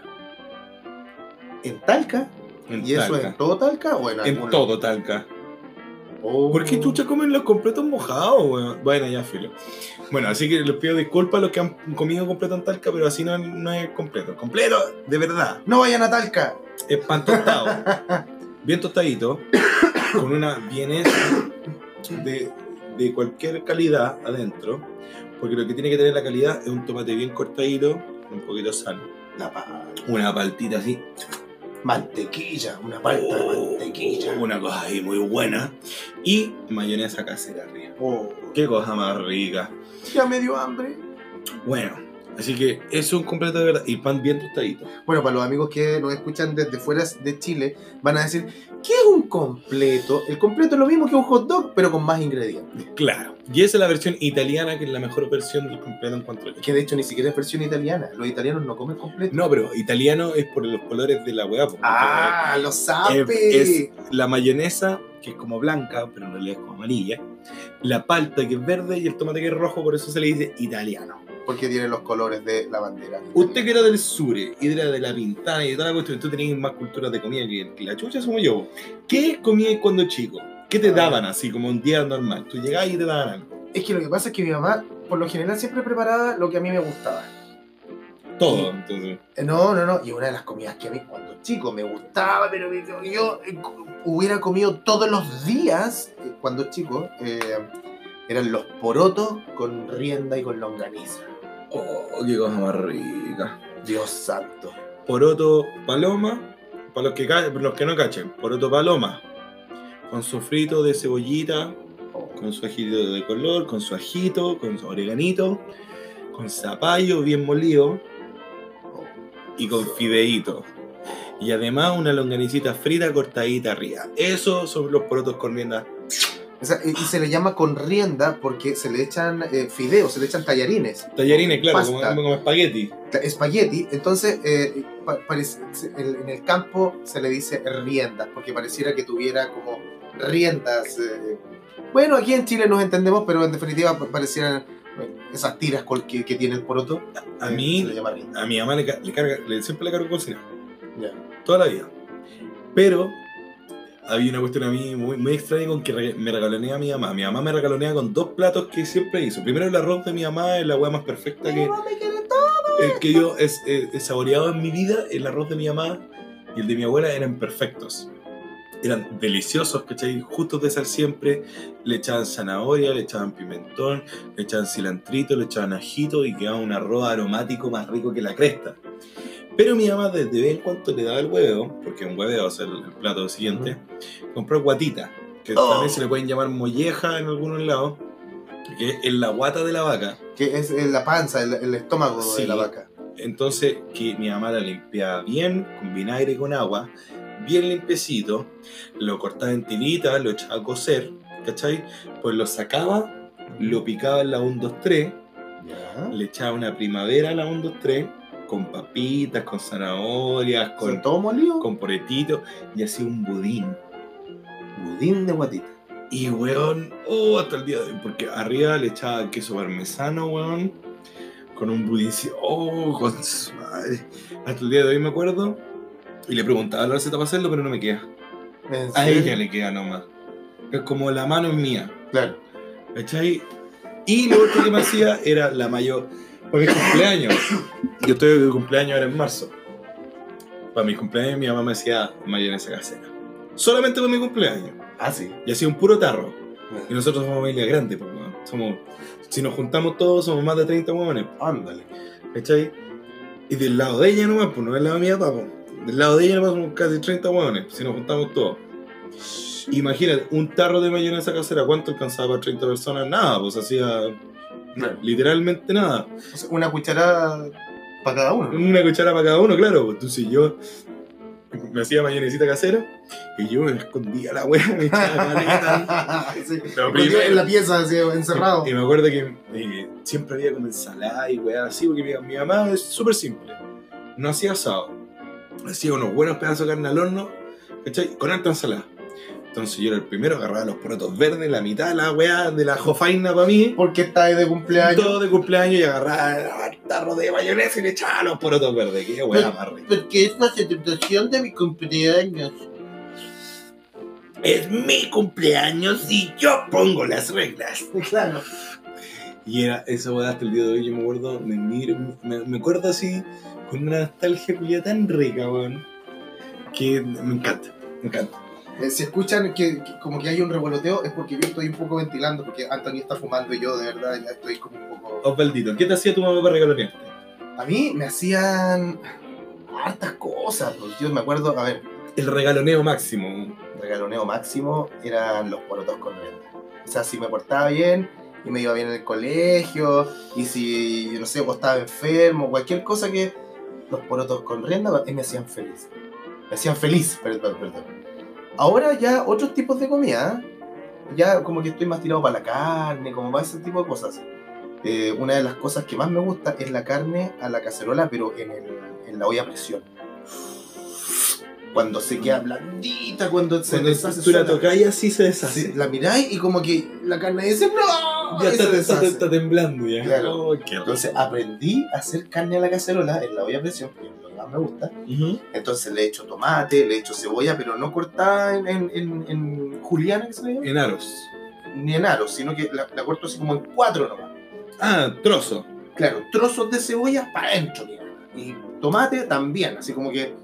¿En Talca? En ¿Y eso Talca. en todo Talca o en En algún- todo Talca. Oh. ¿Por qué chucha comen los completos mojados, weón? Bueno, ya, filo. Bueno, así que les pido disculpas a los que han comido completo en Talca, pero así no, no es completo. Completo, de verdad. No vayan a Talca. Es pan tostado. bien tostadito. con una vienesa de, de cualquier calidad adentro, porque lo que tiene que tener la calidad es un tomate bien cortadito, un poquito de sal, La pa- una paltita así, mantequilla, una palta de Oh, mantequilla. una cosa ahí muy buena, y mayonesa casera arriba. Oh, Qué cosa más rica. ya me dio hambre. Bueno, así que eso es un completo de verdad, y pan bien tostadito. Bueno, para los amigos que nos escuchan desde fuera de Chile, van a decir, ¿qué es un completo? El completo es lo mismo que un hot dog, pero con más ingredientes. Claro. Y esa es la versión italiana, que es la mejor versión del completo en cuanto a Que de hecho ni siquiera es versión italiana. Los italianos no comen completo. No, pero italiano es por los colores de la porque ¡Ah, lo es, sabe! es la mayonesa, que es como blanca, pero en realidad es como amarilla. La palta, que es verde, y el tomate, que es rojo, por eso se le dice italiano. Porque tiene los colores de la bandera. Usted que era del sur y era de la pintana y de toda la cuestión, tú tenías más cultura de comida que, la chucha somos yo. ¿Qué comías cuando chico? ¿Qué te daban así, como un día normal? Tú llegabas y te daban algo. Es que lo que pasa es que mi mamá, por lo general, siempre preparaba lo que a mí me gustaba. Todo, entonces. Eh, No, no, no. Y una de las comidas que a mí cuando chico me gustaba, pero yo eh, hubiera comido todos los días eh, cuando chico, eh, eran los porotos con rienda y con longaniza. Oh, qué cosa más rica. Dios santo. Poroto paloma, para los que, para los que no cachen, poroto paloma, con su frito de cebollita, con su ajito de color, con su ajito, con su oreganito, con zapallo bien molido y con fideíto. Y además una longanicita frita cortadita arriba. Esos son los porotos con rienda. O sea, y se le llama con rienda porque se le echan eh, fideos, se le echan tallarines. Tallarines, claro, como, como espagueti. espagueti, entonces eh, pa- parece- en el campo se le dice riendas, porque pareciera que tuviera como riendas. eh. Bueno, aquí en Chile nos entendemos, pero en definitiva pa- parecieran eh, esas tiras que, que tiene el poroto. A eh, mí- rienda. A mi mamá le, le carga, le- siempre le cargo cocina. Ya. toda la vida. Pero había una cuestión a mí muy, muy extraña con que me regalonea mi mamá. Mi mamá me regalonea con dos platos que siempre hizo. Primero el arroz de mi mamá es la hueá más perfecta que, mamá me quiere todo. el que yo he, he- he saboreado en mi vida. El arroz de mi mamá y el de mi abuela eran perfectos. Eran deliciosos, ¿cachai? Justos de sal siempre. Le echaban zanahoria, le echaban pimentón, le echaban cilantrito, le echaban ajito y quedaba un arroz aromático más rico que la cresta. Pero mi mamá desde vez en cuando le daba el huevo, porque un huevo va a ser el plato siguiente, compró guatita, que Oh. también se le pueden llamar molleja en algunos lados, que es la guata de la vaca. Que es eh, la panza, el, el estómago Sí. de la vaca. Entonces, que mi mamá la limpiaba bien, con vinagre y con agua, bien limpiecito, lo cortaba en tiritas, lo echaba a cocer, ¿cachai? Pues lo sacaba, lo picaba en la 1, 2, 3, Ya. le echaba una primavera a la 1, 2, 3, con papitas, con zanahorias, Con todo molido. con poretito, y hacía un budín. budín de guatita. Y weón, oh, hasta el día de hoy, porque arriba le echaba queso parmesano, weón, con un budín, oh, con su madre. Hasta el día de hoy me acuerdo, y le preguntaba la receta para hacerlo, pero no me queda. ¿En A ella le queda nomás. Es como la mano es mía, Claro. ¿cachai? Y lo otro que me hacía era la mayor. Para mis cumpleaños, yo estoy de cumpleaños ahora en marzo. Para mis cumpleaños mi mamá me hacía mayonesa casera. Solamente para mi cumpleaños. Ah, sí. Y hacía un puro tarro. Y nosotros somos familia grande, pues, weón. Somos, si nos juntamos todos, somos más de 30 huevones, Ándale. ¿cachai? Y del lado de ella nomás, pues no del lado de mi papá, pues. Del lado de ella nomás somos casi 30 huevones, si nos juntamos todos. Imagínate, un tarro de mayonesa casera, ¿cuánto alcanzaba para 30 personas? Nada, pues hacía Claro. literalmente nada. O sea, una cucharada para cada uno. Una cuchara para cada uno, claro. pues. Entonces yo me hacía mayonesita casera y yo me escondía la hueá, me echaba caleta. sí. Primero- en la pieza, así, encerrado. Y me acuerdo que eh, siempre había como ensalada y weá así, porque mi, mi mamá es súper simple. No hacía asado. Hacía unos buenos pedazos de carne al horno, ¿cachai? Con alta ensalada. Entonces yo era el primero, agarraba los porotos verdes, la mitad de la weá de la jofaina para mí. Porque está de cumpleaños. Todo de cumpleaños y agarraba el tarro de mayonesa y le echaba los porotos verdes. Qué weá más rica. Porque es la celebración de mi cumpleaños. Es mi cumpleaños y yo pongo las reglas. Claro. Y era esa weá hasta el día de hoy, yo me acuerdo, me miro, me, me acuerdo así, con una nostalgia tan rica, weón, que me encanta, me encanta. Eh, si escuchan que, que como que hay un revoloteo es porque yo estoy un poco ventilando porque Anthony está fumando y yo de verdad ya estoy como un poco... Osvaldito, ¿qué te hacía tu mamá para regalonearte? A mí me hacían hartas cosas. Pues. Yo me acuerdo, a ver, El regaloneo máximo. el regaloneo máximo eran los porotos con renta. O sea, si me portaba bien y me iba bien en el colegio y si, no sé, o estaba enfermo, cualquier cosa que los porotos con rienda me hacían feliz. Me hacían feliz, perdón, perdón. Ahora ya otros tipos de comida, ya como que estoy más tirado para la carne, como para ese tipo de cosas. Eh, una de las cosas que más me gusta es la carne a la cacerola, pero en, el- en la olla a presión. Cuando se queda blandita, cuando se Cuando deshace tú la tocas y así se deshace. La miráis y como que la carne dice ¡No! Ya se está, está- está temblando ya. Claro. Oh. Entonces aprendí a hacer carne a la cacerola en la olla a presión, más me gusta. Entonces le echo tomate, le echo cebolla, pero no cortada en, en, en- en juliana, que se le llama, En aros. ni en aros, sino que la, la corto así como en cuatro nomás. Ah, trozo. Claro, trozos de cebolla para adentro. Y tomate también, así como que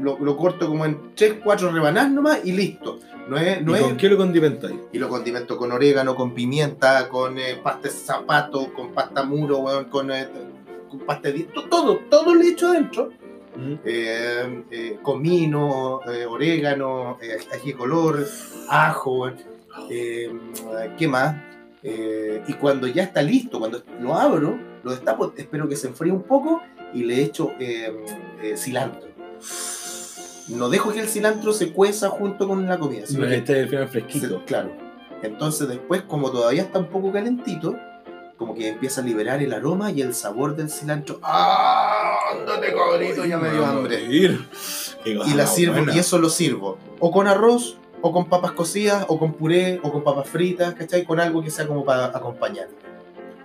lo, lo corto como en tres, cuatro rebanadas nomás y listo. No es, no ¿Y es, con qué lo condimentáis? y lo condimento con orégano, con pimienta, con eh, pasta de zapato, con pasta muro, weón, con, eh, con pasta de todo, todo le echo adentro. Eh, eh, comino, eh, orégano, ají de color, ajo, ¿qué más? Y cuando ya está listo, cuando lo abro, lo destapo, espero que se enfríe un poco y le echo cilantro. No dejo que el cilantro se cueza junto con la comida, sino que Este es el final se- fresquito. claro. Entonces después, como todavía está un poco calentito, como que empieza a liberar el aroma y el sabor del cilantro. ¡Ah! ¡Ándate, cabrito! Ya me dio hambre. Y la sirvo, y eso lo sirvo. O con arroz, o con papas cocidas, o con puré, o con papas fritas, ¿cachai? Con algo que sea como para acompañar.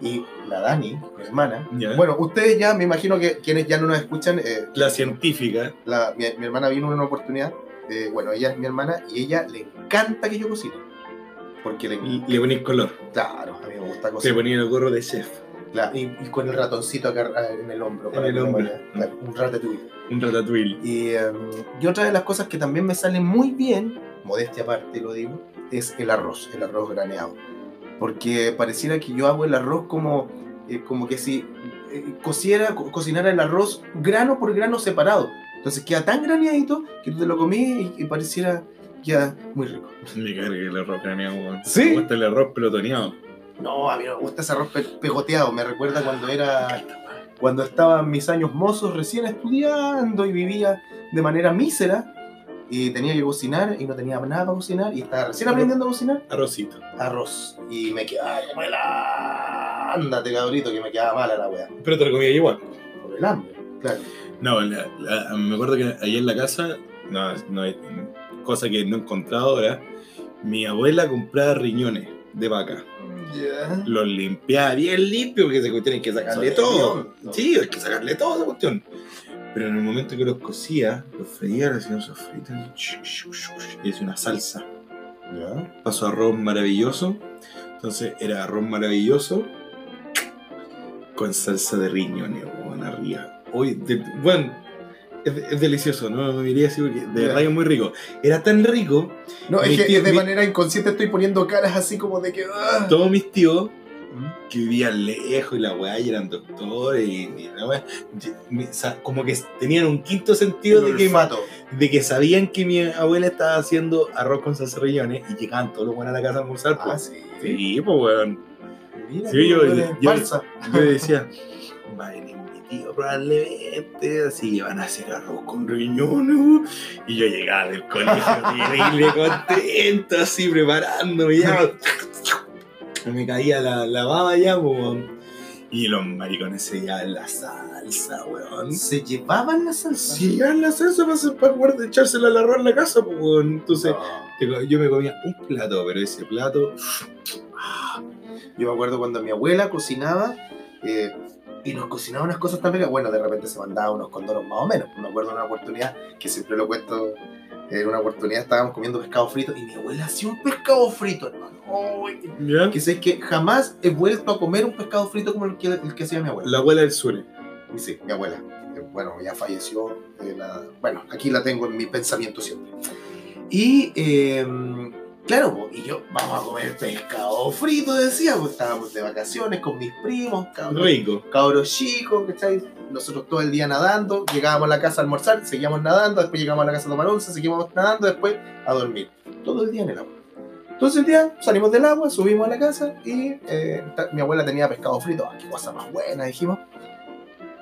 Y la Dani, mi hermana. Bueno, ustedes ya, me imagino que quienes ya no nos escuchan, eh, La científica. la- mi, mi hermana vino en una oportunidad. eh, bueno, ella es mi hermana y ella le encanta que yo cocine. Porque le, Le ponéis color. Claro, a mí me gusta Se cocinar. ponía el gorro de chef. Claro, y, y con el ratoncito acá ah, en el hombro. En el hombro. un ratatouille. Un ratatouille. Y, em, y otra de las cosas que también me sale muy bien, modestia aparte lo digo, es el arroz, el arroz graneado. Porque pareciera que yo hago el arroz como, eh, como que si eh, cociera, co- cocinara el arroz grano por grano separado. Entonces queda tan graneadito que tú te lo comí y, y pareciera queda muy rico. Me carga el arroz craneado. weón. ¿Sí? Me gusta el arroz pelotoneado. No, a mí no me gusta ese arroz pe- pegoteado. Me recuerda cuando era. Cuando estaba en mis años mozos recién estudiando y vivía de manera mísera. Y tenía que cocinar y no tenía nada para cocinar. Y estaba recién aprendiendo a cocinar Arrocito. arroz. Y me quedaba como el ándate cabrito que me quedaba mala la wea. Pero te lo comía igual. Por el hambre, claro. No, la- la- me acuerdo que ahí en la casa, no, no cosa que no he encontrado ahora, mi abuela compraba riñones de vaca. Ya. Los limpiaba bien limpio porque se tienen que sacarle todo. Sí, hay que sacarle toda esa cuestión. Pero en el momento que los cocía, los freía, le hacía un sofrito y hacía una salsa. Ya. Pasó arroz maravilloso. Entonces era arroz maravilloso con salsa de riñones, weón, arriba. Hoy, de- bueno, es, es delicioso, no me diría así porque de Ya. verdad que es muy rico. Era tan rico, No, es que de mi- manera inconsciente estoy poniendo caras así como de que. ah. todos mis tíos que vivían lejos y la weá y eran doctores y, y la weá, como que tenían un quinto sentido de que, de que sabían que mi abuela estaba haciendo arroz con riñones y llegaban todos los buenos a la casa a almorzar. Ah, pues. sí. Sí, pues weón. Mira, Sí, yo- yo- falsa. Yo decía, va a venir mi tío probablemente, así que van a hacer arroz con uh". Y yo llegaba del colegio terrible contento, así preparándome ya. Me caía la, la baba ya, weón. Y los maricones se llevaban la salsa, weón. Se llevaban la salsa. Se llevaban la salsa para, para poder echársela al arroz en la casa, pues, weón. Entonces, No. co- yo me comía un plato, pero ese plato. Yo me acuerdo cuando mi abuela cocinaba eh, y nos cocinaba unas cosas tan ricas. Bueno, de repente se mandaba unos condoros más o menos. Me acuerdo de una oportunidad que siempre lo cuento. En una oportunidad estábamos comiendo pescado frito y mi abuela hacía un pescado frito, hermano. Que sé que jamás he vuelto a comer un pescado frito como el que, el que hacía mi abuela. La abuela del sur. Sí, mi abuela. Eh, Bueno, ya falleció. eh, la- bueno, aquí la tengo en mi pensamiento siempre. Y, eh, claro, y yo, vamos a comer pescado frito, decía, pues estábamos de vacaciones con mis primos, cabros, Rico. cabros chicos, ¿cachai? Nosotros todo el día nadando, llegábamos a la casa a almorzar, seguíamos nadando, después llegamos a la casa a tomar once, seguíamos nadando, después a dormir. Todo el día en el agua. Entonces el día salimos del agua, subimos a la casa y eh, mi abuela tenía pescado frito. ¡Ah, qué cosa más buena! Dijimos.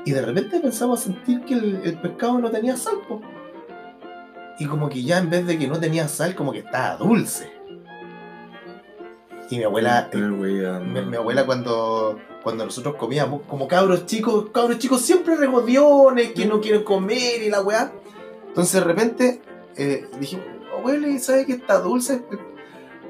Y de repente empezamos a sentir que el, el pescado no tenía sal. po. Y como que ya en vez de que no tenía sal, como que estaba dulce. Y mi abuela, Pero, weón, mi, mi abuela cuando, cuando nosotros comíamos, como cabros chicos, cabros chicos siempre regodiones, que no quieren comer y la weá. Entonces de repente eh, dijimos, abuela, ¿y sabe que está dulce?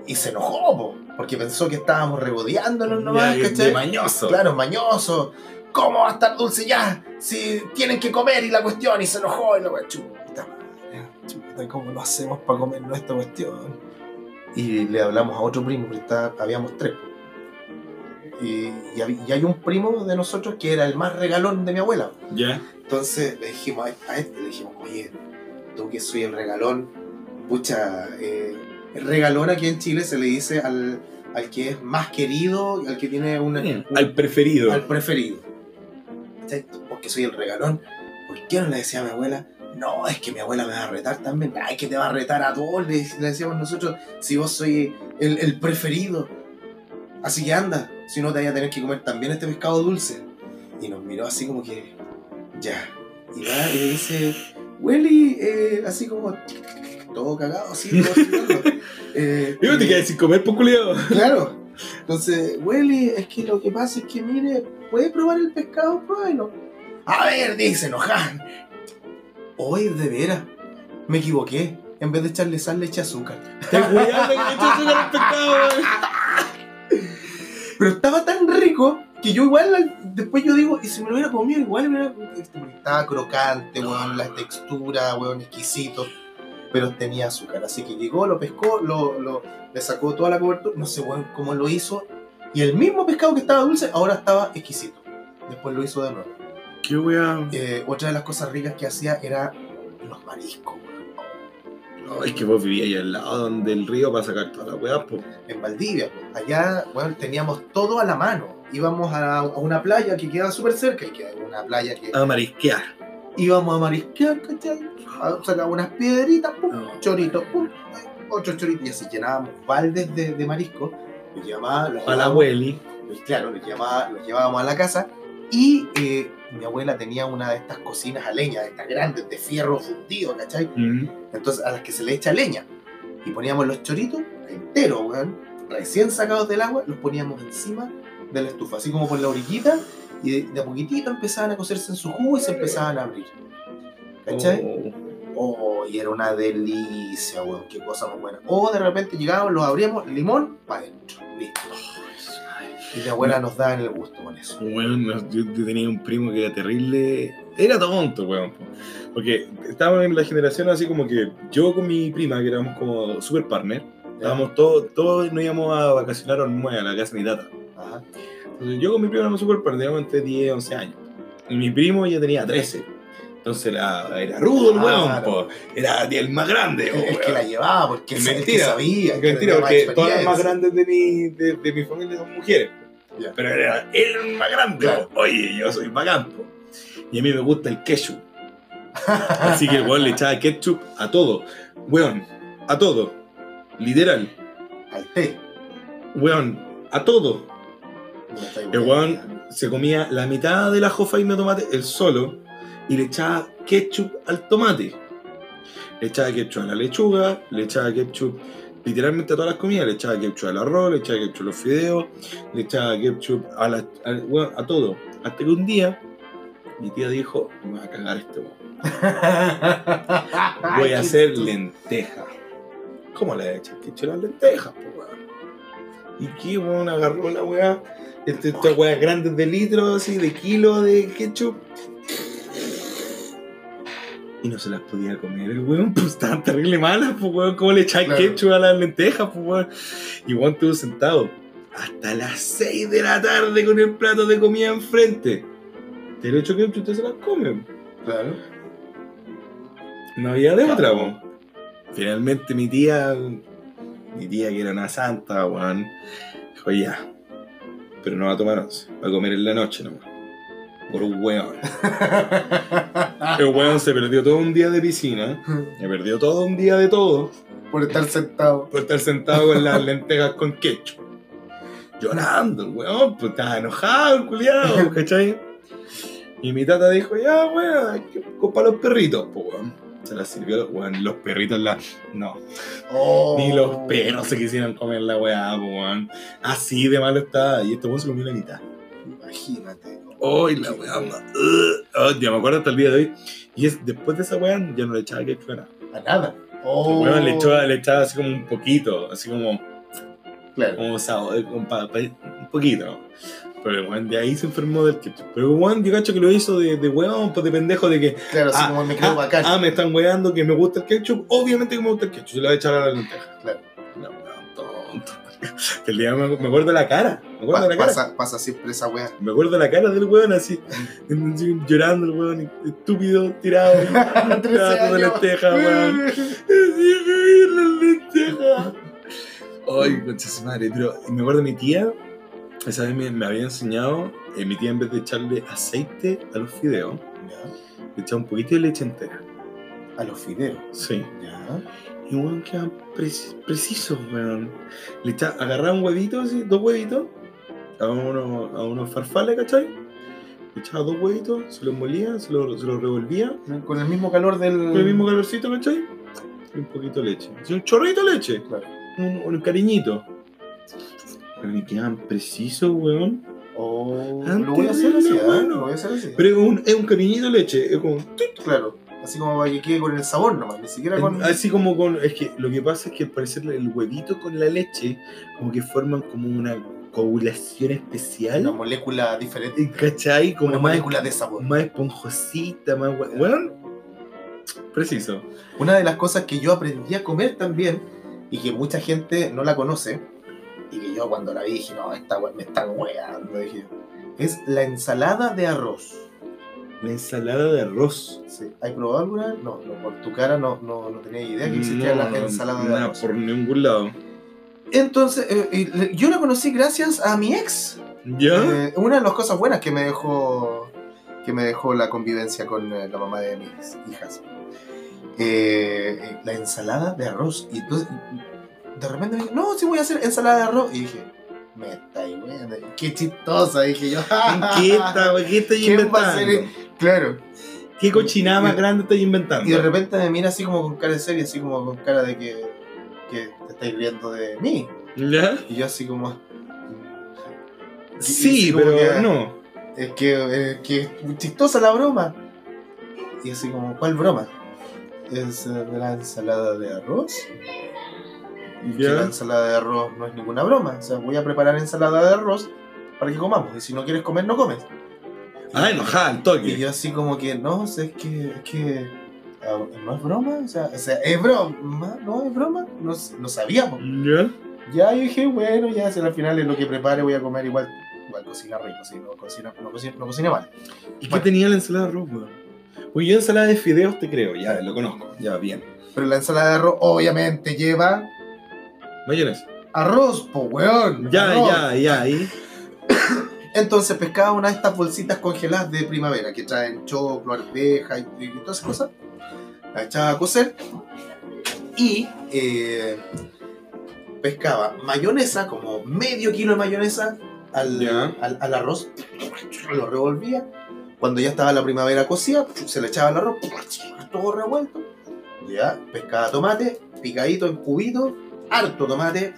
Y se enojó, po, porque pensó que estábamos regodeándonos nomás, Ya, ¿cachai? mañoso. Claro, mañoso. ¿Cómo va a estar dulce ya? Si tienen que comer y la cuestión, y se enojó y la weá, chuta madre, chuta, ¿cómo lo hacemos para comer nuestra cuestión? Y le hablamos a otro primo, porque está- habíamos tres. Y, y hab- y hay un primo de nosotros que era el más regalón de mi abuela. Ya. Entonces le dijimos a a este, le dijimos, oye, tú que soy el regalón, pucha, eh, el regalón aquí en Chile se le dice al, al que es más querido, al que tiene una, un- Al preferido. al preferido. Porque soy el regalón. ¿Por qué no le decía a mi abuela? No, es que mi abuela me va a retar también. Ay, que te va a retar a todos, le, le decíamos nosotros, si vos soy el, el preferido. Así que anda, si no te vayas a tener que comer también este pescado dulce. Y nos miró así como que, ya. Y va y le dice, Willy, eh, así como, todo cagado, así, todo. Eh, Yo te quedé sin comer, pues, culiado. Claro. Entonces, Willy, es que lo que pasa es que, mire, ¿puede probar el pescado? Pruébelo. A ver, dice enojar. Hoy, de veras, me equivoqué. En vez de echarle sal, le eché azúcar. Te cuidando que le echó azúcar al pescado. Pero estaba tan rico que yo igual, al- después yo digo, y si me lo hubiera comido, igual me hubiera... este, Estaba crocante, weón, la textura, weón, exquisito. Pero tenía azúcar. Así que llegó, lo pescó, lo, lo- le sacó toda la cobertura. No sé, weón, cómo lo hizo. Y el mismo pescado que estaba dulce, ahora estaba exquisito. Después lo hizo de nuevo. Qué weón. Eh, otra de las cosas ricas que hacía era los mariscos. No, es que vos vivías ahí al lado del río para sacar toda la weá, pues. en Valdivia. pues. Allá, bueno, teníamos todo a la mano. Íbamos a, a una playa que queda súper cerca y que una playa que A marisquear. íbamos a marisquear, ¿cachai? A sacar unas piedritas, pum, No. choritos, pum, otros choritos y así llenábamos baldes de, de marisco. Los llevaba, los A la los- claro, los, llevaba- los llevábamos a la casa y eh, mi abuela tenía una de estas cocinas a leña, de estas grandes, de fierro fundido, ¿cachai? Mm. Entonces, a las que se le echa leña. Y poníamos los choritos enteros, weón, recién sacados del agua, los poníamos encima de la estufa, así como por la orillita, y de, de a poquitito empezaban a cocerse en su jugo y se empezaban a abrir. ¿Cachai? Oh. Oh, y era una delicia, weón, qué cosa más buena. O de repente llegábamos, los abríamos, limón, para adentro, listo. Y mi abuela nos daba en el gusto con eso. Weón, no, yo, yo tenía un primo que era terrible. Era tonto, weón. po. Porque estábamos en la generación así como que yo con mi prima, que éramos como super partner, estábamos todos, todos nos íbamos a vacacionar a a la casa de mi tata. Ajá. Entonces yo con mi primo éramos super partner, teníamos entre 10 y 11 años. Y mi primo ya tenía 13. Entonces era, era rudo el weón, Claro. po. era el más grande. po, Es que weón. la llevaba, porque que Mentira, sabía. Es que mentira, porque todas las más grandes de mi, de, de mi familia son mujeres. Ya. Pero era él el más grande. Claro. Oye, yo soy bacán. po. Y a mí me gusta el ketchup. Así que el weón le echaba ketchup a todo. Weón, a todo. Literal. Al té. Weón, a todo. El weón se comía la mitad de la jofaina de tomate, el solo, y le echaba ketchup al tomate. Le echaba ketchup a la lechuga, le echaba ketchup literalmente a todas las comidas, le echaba ketchup al arroz, le echaba ketchup a los fideos, le echaba ketchup a, la- a, weón, a todo. Hasta que un día mi tía dijo, me va a cagar este weón. Voy a hacer lenteja. ¿Cómo le echas ketchup a las lentejas? ¿Y qué, weón? Agarró la weá, este, estas weas grandes de litro, así, de kilo de ketchup. Y no se las podía comer el weón, pues estaban terrible malas, pues weón. ¿Cómo le echáis Claro. ketchup a las lentejas, pues weón? Y weón estuvo sentado hasta las 6 de la tarde con el plato de comida enfrente. Te lo hecho ketchup, usted se las come. Claro. No había de otra, weón. finalmente mi tía, mi tía que era una santa, weón, dijo ya, pero no va a tomar once, va a comer en la noche nomás. Por un weón. El weón se perdió todo un día de piscina, se perdió todo un día de todo, Por estar sentado. por estar sentado con las lentejas con ketchup. Llorando, el weón, pues estaba enojado, el culiado, ¿cachai? Y mi tata dijo, ya, weón, hay que para los perritos, pues weón. Se la sirvió, weón, los perritos la. No. Oh. Ni los perros se quisieron comer la weá, pues weón. Así de malo estaba. Y este weón se comió la mitad. Imagínate. ¡Ay, la weá! Oh, ya me acuerdo hasta el día de hoy. Y es, después de esa weá, ya no le echaba ketchup a nada. A nada. Oh. Weón, le echaba, le echaba así como un poquito, así como, Claro. como sabor, como pa- pa- un poquito. Pero el weón de ahí se enfermó del ketchup. Pero weón, yo cacho que lo hizo de, de weón, pues de pendejo, de que, Claro, así Ah, como me quedo bacán. ah, me están weando que me gusta el ketchup. Obviamente que me gusta el ketchup, se lo voy a echar a la lenteja. Claro. No, weón, tonto. Que el día me, me acuerdo la cara, me acuerdo Pa- de la cara. pasa, pasa siempre esa wea. Me acuerdo la cara del weón así, llorando el weón, estúpido, tirado. Pedazo de lenteja, weón. Lenteja. Ay, concha su madre. Pero me acuerdo de mi tía, esa vez me, me había enseñado, eh, mi tía en vez de echarle aceite a los fideos, le echaba un poquito de leche entera. A los fideos. Sí. Ya. Y weón quedaban preci- precisos, weón. Le echaba, agarraba un huevito, así, dos huevitos, a unos, a unos farfales, ¿cachai? Le echaba dos huevitos, se los molía, se los, se los revolvía, Con el mismo calor del. con el mismo calorcito, ¿cachai? Y un poquito de leche. Así, un chorrito de leche. Claro. Un, un cariñito. Pero me quedaban precisos, weón. Oh, Antes lo voy a hacer así, la mano. Lo voy a hacer así. Pero es un, es un cariñito de leche. Es como. Claro. Así como para que quede con el sabor nomás, ni siquiera con. Así como con. Es que lo que pasa es que al parecer el huevito con la leche, como que forman como una coagulación especial. Una molécula diferente. ¿Cachai? Como Una más, molécula de sabor. más esponjosita, más. Weón. Preciso. Una de las cosas que yo aprendí a comer también y que mucha gente no la conoce y que yo cuando la vi dije, no, esta me están weando, dije, es la ensalada de arroz. La ensalada de arroz. Sí. ¿Has probado alguna? vez? No, no, por tu cara no, no, no tenía idea que existía la ensalada de arroz. por ningún lado. Entonces, eh, y yo la conocí gracias a mi ex. ¿Ya? Eh, una de las cosas buenas que me dejó que me dejó la convivencia con eh, la mamá de mis hijas. Eh, la ensalada de arroz. Y entonces, de repente me dijo, no, sí voy a hacer ensalada de arroz. Y dije, me está ahí, weón, Qué chistosa, dije yo. ¿Qué está? ¿Qué estás ¿Quién va a hacer inventando? Claro. ¿Qué cochinada más grande estás inventando? Y de repente me mira así como con cara de serio, así como con cara de que, que te estáis riendo de mí. ¿Ya? Y yo así como, Sí, como pero que- no. es que, es que es muy chistosa la broma. Y así como, ¿cuál broma? Es eh, la ensalada de arroz. Y que Ya. la ensalada de arroz no es ninguna broma. O sea, voy a preparar ensalada de arroz para que comamos. Y si no quieres comer, no comes. Ah, enojada al Y toque. yo así como que, no, o sea, es que, es que ah, no es broma. O sea, o sea, es broma. No es broma. No, no sabíamos. ¿Ya? Ya yo dije, bueno, ya si al final es lo que prepare voy a comer igual. Igual cocina rico, sí, no cocina, no cocina, no cocina mal. ¿Y qué tenía la ensalada de arroz, weón? Pues yo ensalada de fideos te creo, ya, lo conozco, ya, bien. Pero la ensalada de arroz obviamente lleva Mayonesa. arroz, po weón. Ya, arroz. ya, ya, ahí. Entonces pescaba una de estas bolsitas congeladas de primavera que traen choclo, arveja y, y todas esas cosas. La echaba a cocer y eh, pescaba mayonesa, como medio kilo de mayonesa al, al, al arroz. Lo revolvía. Cuando ya estaba la primavera cocida, se le echaba el arroz, todo revuelto. Ya, pescaba tomate, picadito en cubitos, harto tomate,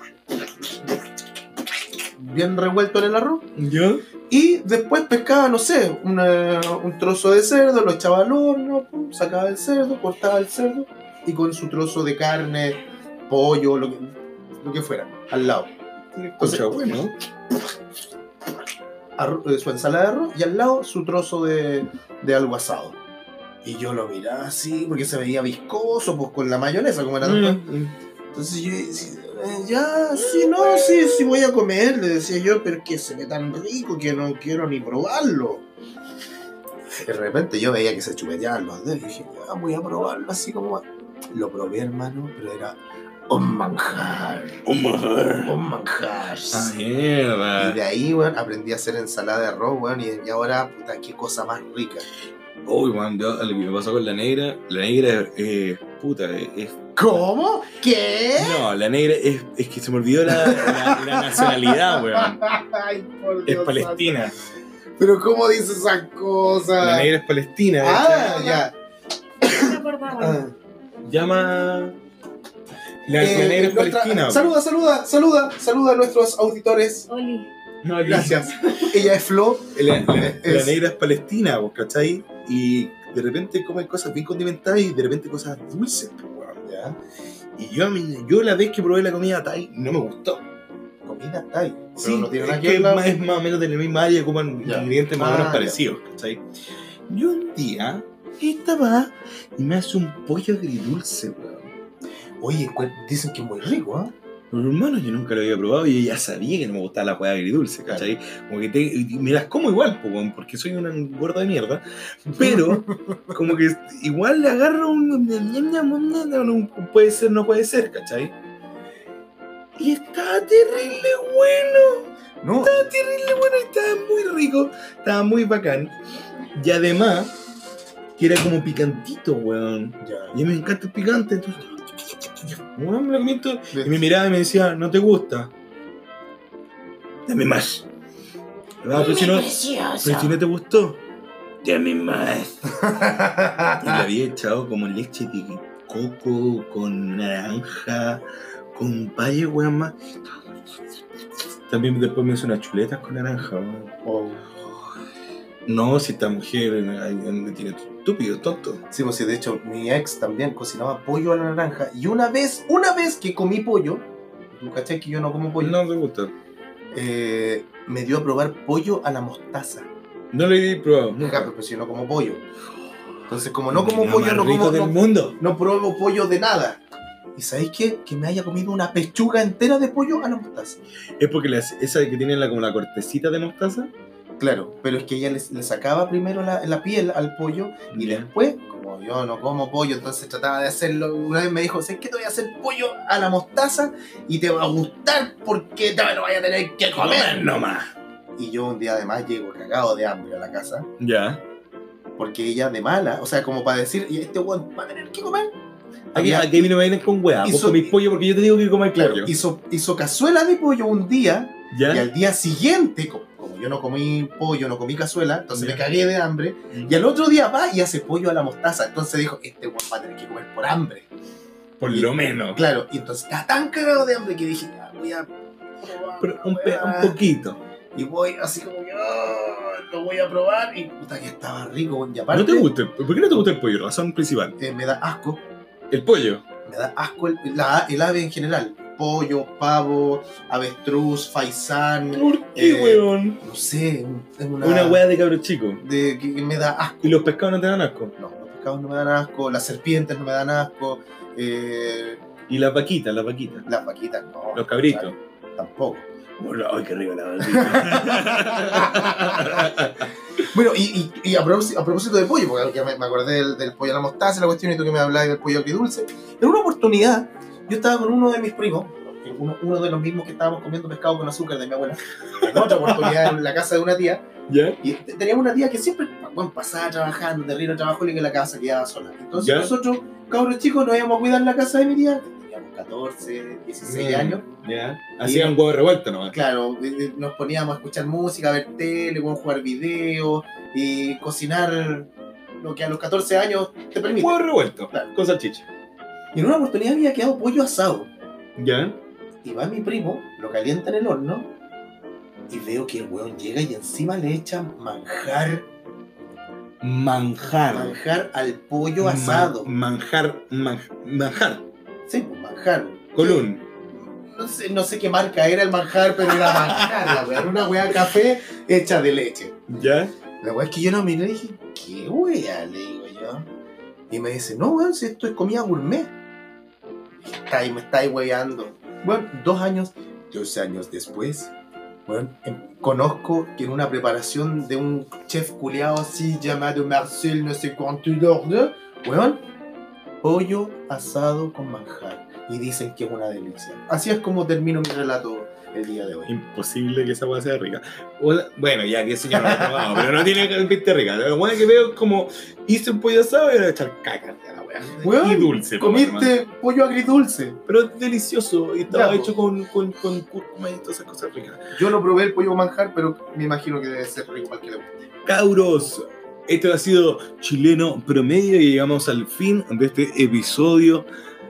bien revuelto en el arroz. ¿Ya? Y después pescaba, no sé, una- un trozo de cerdo, lo echaba al horno, pum, sacaba el cerdo, cortaba el cerdo y con su trozo de carne, pollo, lo que, lo que fuera, al lado. Entonces, bueno. eh, su ensalada de arroz y al lado su trozo de, de algo asado. Y yo lo miraba así porque se veía viscoso, pues con la mayonesa, como era Mm, Entonces yo decía, "Eh, ya, sí, no, sí, sí voy a comer, le decía yo, pero que se ve tan rico que no quiero ni probarlo. De repente yo veía que se chupeteaban los dedos y dije, ya, voy a probarlo así como Lo probé, hermano, pero era un manjar. Un manjar. Un manjar. Ah, Y de ahí, weón, aprendí a hacer ensalada de arroz, weón, y, ahora, puta, qué cosa más rica. Uy, man, yo, lo que me pasó con la negra, la negra es, eh, puta, es, es- ¿Cómo? ¿Qué? No, la negra es, es que se me olvidó la, la- la nacionalidad, weón. Ay, por Es palestina. Pero ¿cómo dices esas cosas? La negra es palestina. Ah, ya. Ah. Llama... La, la Eh, negra es nuestra- palestina. Saluda, saluda, saluda, saluda a nuestros auditores. Oli. No, Gracias. Ella es Flo. La, la- la negra es palestina, vos, ¿cachai? Y de repente comen cosas bien condimentadas y de repente cosas dulces, pues, weón. Ya. Y yo, yo la vez que probé la comida Thai no me gustó. Comida Thai. Pero Sí, no tiene nada es que que más, es más o menos de la misma área, Ya. ingredientes más o Ah, menos parecidos, ¿cachai? Y un día estaba y me hace un pollo agridulce, weón. Oye, dicen que es muy rico, ¿ah? Pero hermano, yo nunca lo había probado y yo ya sabía que no me gustaba la hueá agridulce, ¿cachai? Como que te, me las como igual, porque soy un gordo de mierda. Pero, como que igual le agarro un. puede ser, no puede ser, ¿cachai? Y estaba terrible bueno. No. Estaba terrible bueno y estaba muy rico. Estaba muy bacán. Y además, que era como picantito, weón. Ya. Y a mí me encanta el picante, entonces. Weón, me lo comí todo. Y me miraba y me decía, ¿no te gusta? Dame más. Pero, si no, pero si no te gustó, dame más. Y le había echado como leche de coco, con naranja, con payo, weón, más. También después me hizo unas chuletas con naranja, weón. Oh. No, si esta mujer tiene estúpido, tonto. Sí, pues sí, de hecho, mi ex también cocinaba pollo a la naranja. Y una vez, una vez que comí pollo, ¿tú cachai que yo no como pollo? No te gusta. Eh, me dio a probar pollo a la mostaza. No lo he probado. Nunca, pero si no como pollo. Entonces, como no como Lo pollo, no como. del No, mundo. no pruebo pollo de nada. ¿Y sabéis qué? Que me haya comido una pechuga entera de pollo a la mostaza. Es porque la- esa que tiene la, como la cortecita de mostaza. Claro, pero es que ella le, sacaba primero la, la piel al pollo y después, como yo no como pollo, entonces trataba de hacerlo. Una vez me dijo, ¿sabes qué? Te voy a hacer pollo a la mostaza y te va a gustar porque te lo vaya a tener que comer. nomás. Y yo un día además llego cagado de hambre a la casa Ya. porque ella de mala, o sea, como para decir, ¿y este weón va a tener que comer? Aquí, aquí no me vienen con weá. Vos comís pollo porque yo te digo que comáis Claro, pollo. hizo, hizo cazuela de pollo un día ¿Ya? y al día siguiente, yo no comí pollo, no comí cazuela, entonces me cagué de hambre. Y al otro día va y hace pollo a la mostaza. Entonces dijo, este weón va a tener que comer por hambre. Por lo menos. Claro, y entonces estaba tan cagado de hambre que dije, ya, voy a probar Pero un, poquito. Y voy así como que, "Ah, lo voy a probar. Y puta que estaba rico. Y aparte, ¿No te gusta? ¿Por qué no te gusta el pollo? Razón principal. eh, me da asco. El pollo. Me da asco el, la- el ave en general. Pollo, pavo, avestruz, faisán. ¿Por qué, Eh, weón? No sé, es una, Una weá de cabros chicos. de que, que me da asco. ¿Y los pescados no te dan asco? No, los pescados no me dan asco, las serpientes no me dan asco, eh, ¿Y las vaquitas, las vaquitas? las vaquitas no. Los cabritos. Tampoco. Bueno, ay, qué rico la vaquita. Bueno, y, y, y a, propósito, a propósito de pollo, porque ya me, me acordé del, del pollo a la mostaza, la cuestión, y tú que me hablabas del pollo agridulce. En una oportunidad, yo estaba con uno de mis primos, uno, uno de los mismos que estábamos comiendo pescado con azúcar de mi abuela, en otra oportunidad en la casa de una tía, y te- teníamos una tía que siempre bueno, pasaba trabajando, terrible trabajo y que la casa quedaba sola. Entonces nosotros, cabros chicos, nos íbamos a cuidar la casa de mi tía, teníamos 14, 16 Mm. años. Hacían huevo revuelto nomás. Claro, nos poníamos a escuchar música, a ver tele, a jugar videos y cocinar lo que a los 14 años te permite. Huevo revuelto. Claro. Con salchicha. Y en una oportunidad había quedado pollo asado. ¿Ya? Y va mi primo, lo calienta en el horno y veo que el weón llega y encima le echa manjar, Manjar. manjar al pollo asado. manjar. man- manjar. Sí, pues manjar. Colún. No sé, no sé qué marca era el manjar, pero era manjar, la weá. Era una weá café hecha de leche. ¿Ya? La weá es que yo no miré y dije, ¿qué weá? Le digo yo. Y me dice, no, weón, si esto es comida gourmet. Me está ahí weando. Bueno, dos años, dos años después, bueno, em- conozco que en una preparación de un chef culiao así llamado Marcel, no sé cuánto, Lorde, weón, pollo asado con manjar. Y dicen que es una delicia. Así es como termino mi relato el día de hoy. Imposible que esa hueá sea rica. O la- bueno, ya que eso ya no lo he probado, pero no tiene pinta rica. Lo bueno que veo es como hice un pollo asado y le voy a echar caca. Weón, y dulce. más. Comiste pollo agridulce. Pero es delicioso y estaba hecho con, con, con cúrcuma y todas esas cosas ricas. Yo no probé el pollo manjar, pero me imagino que debe ser rico igual que le guste. Cabros, esto ha sido Chileno Promedio y llegamos al fin de este episodio.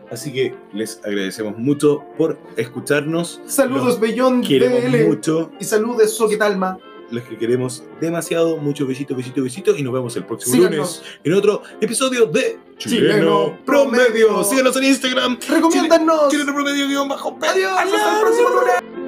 Así que les agradecemos mucho por escucharnos. Saludos, Los Bellón Queremos DL. mucho. Y saludos, Soquetalma. Los que queremos demasiado. Muchos besitos, besitos, besitos. Y nos vemos el próximo Síganos. lunes en otro episodio de Chileno Promedio. Síganos en Instagram. Recomiéndanos. Chileno Promedio guion bajo. Adiós, hasta el próximo lunes.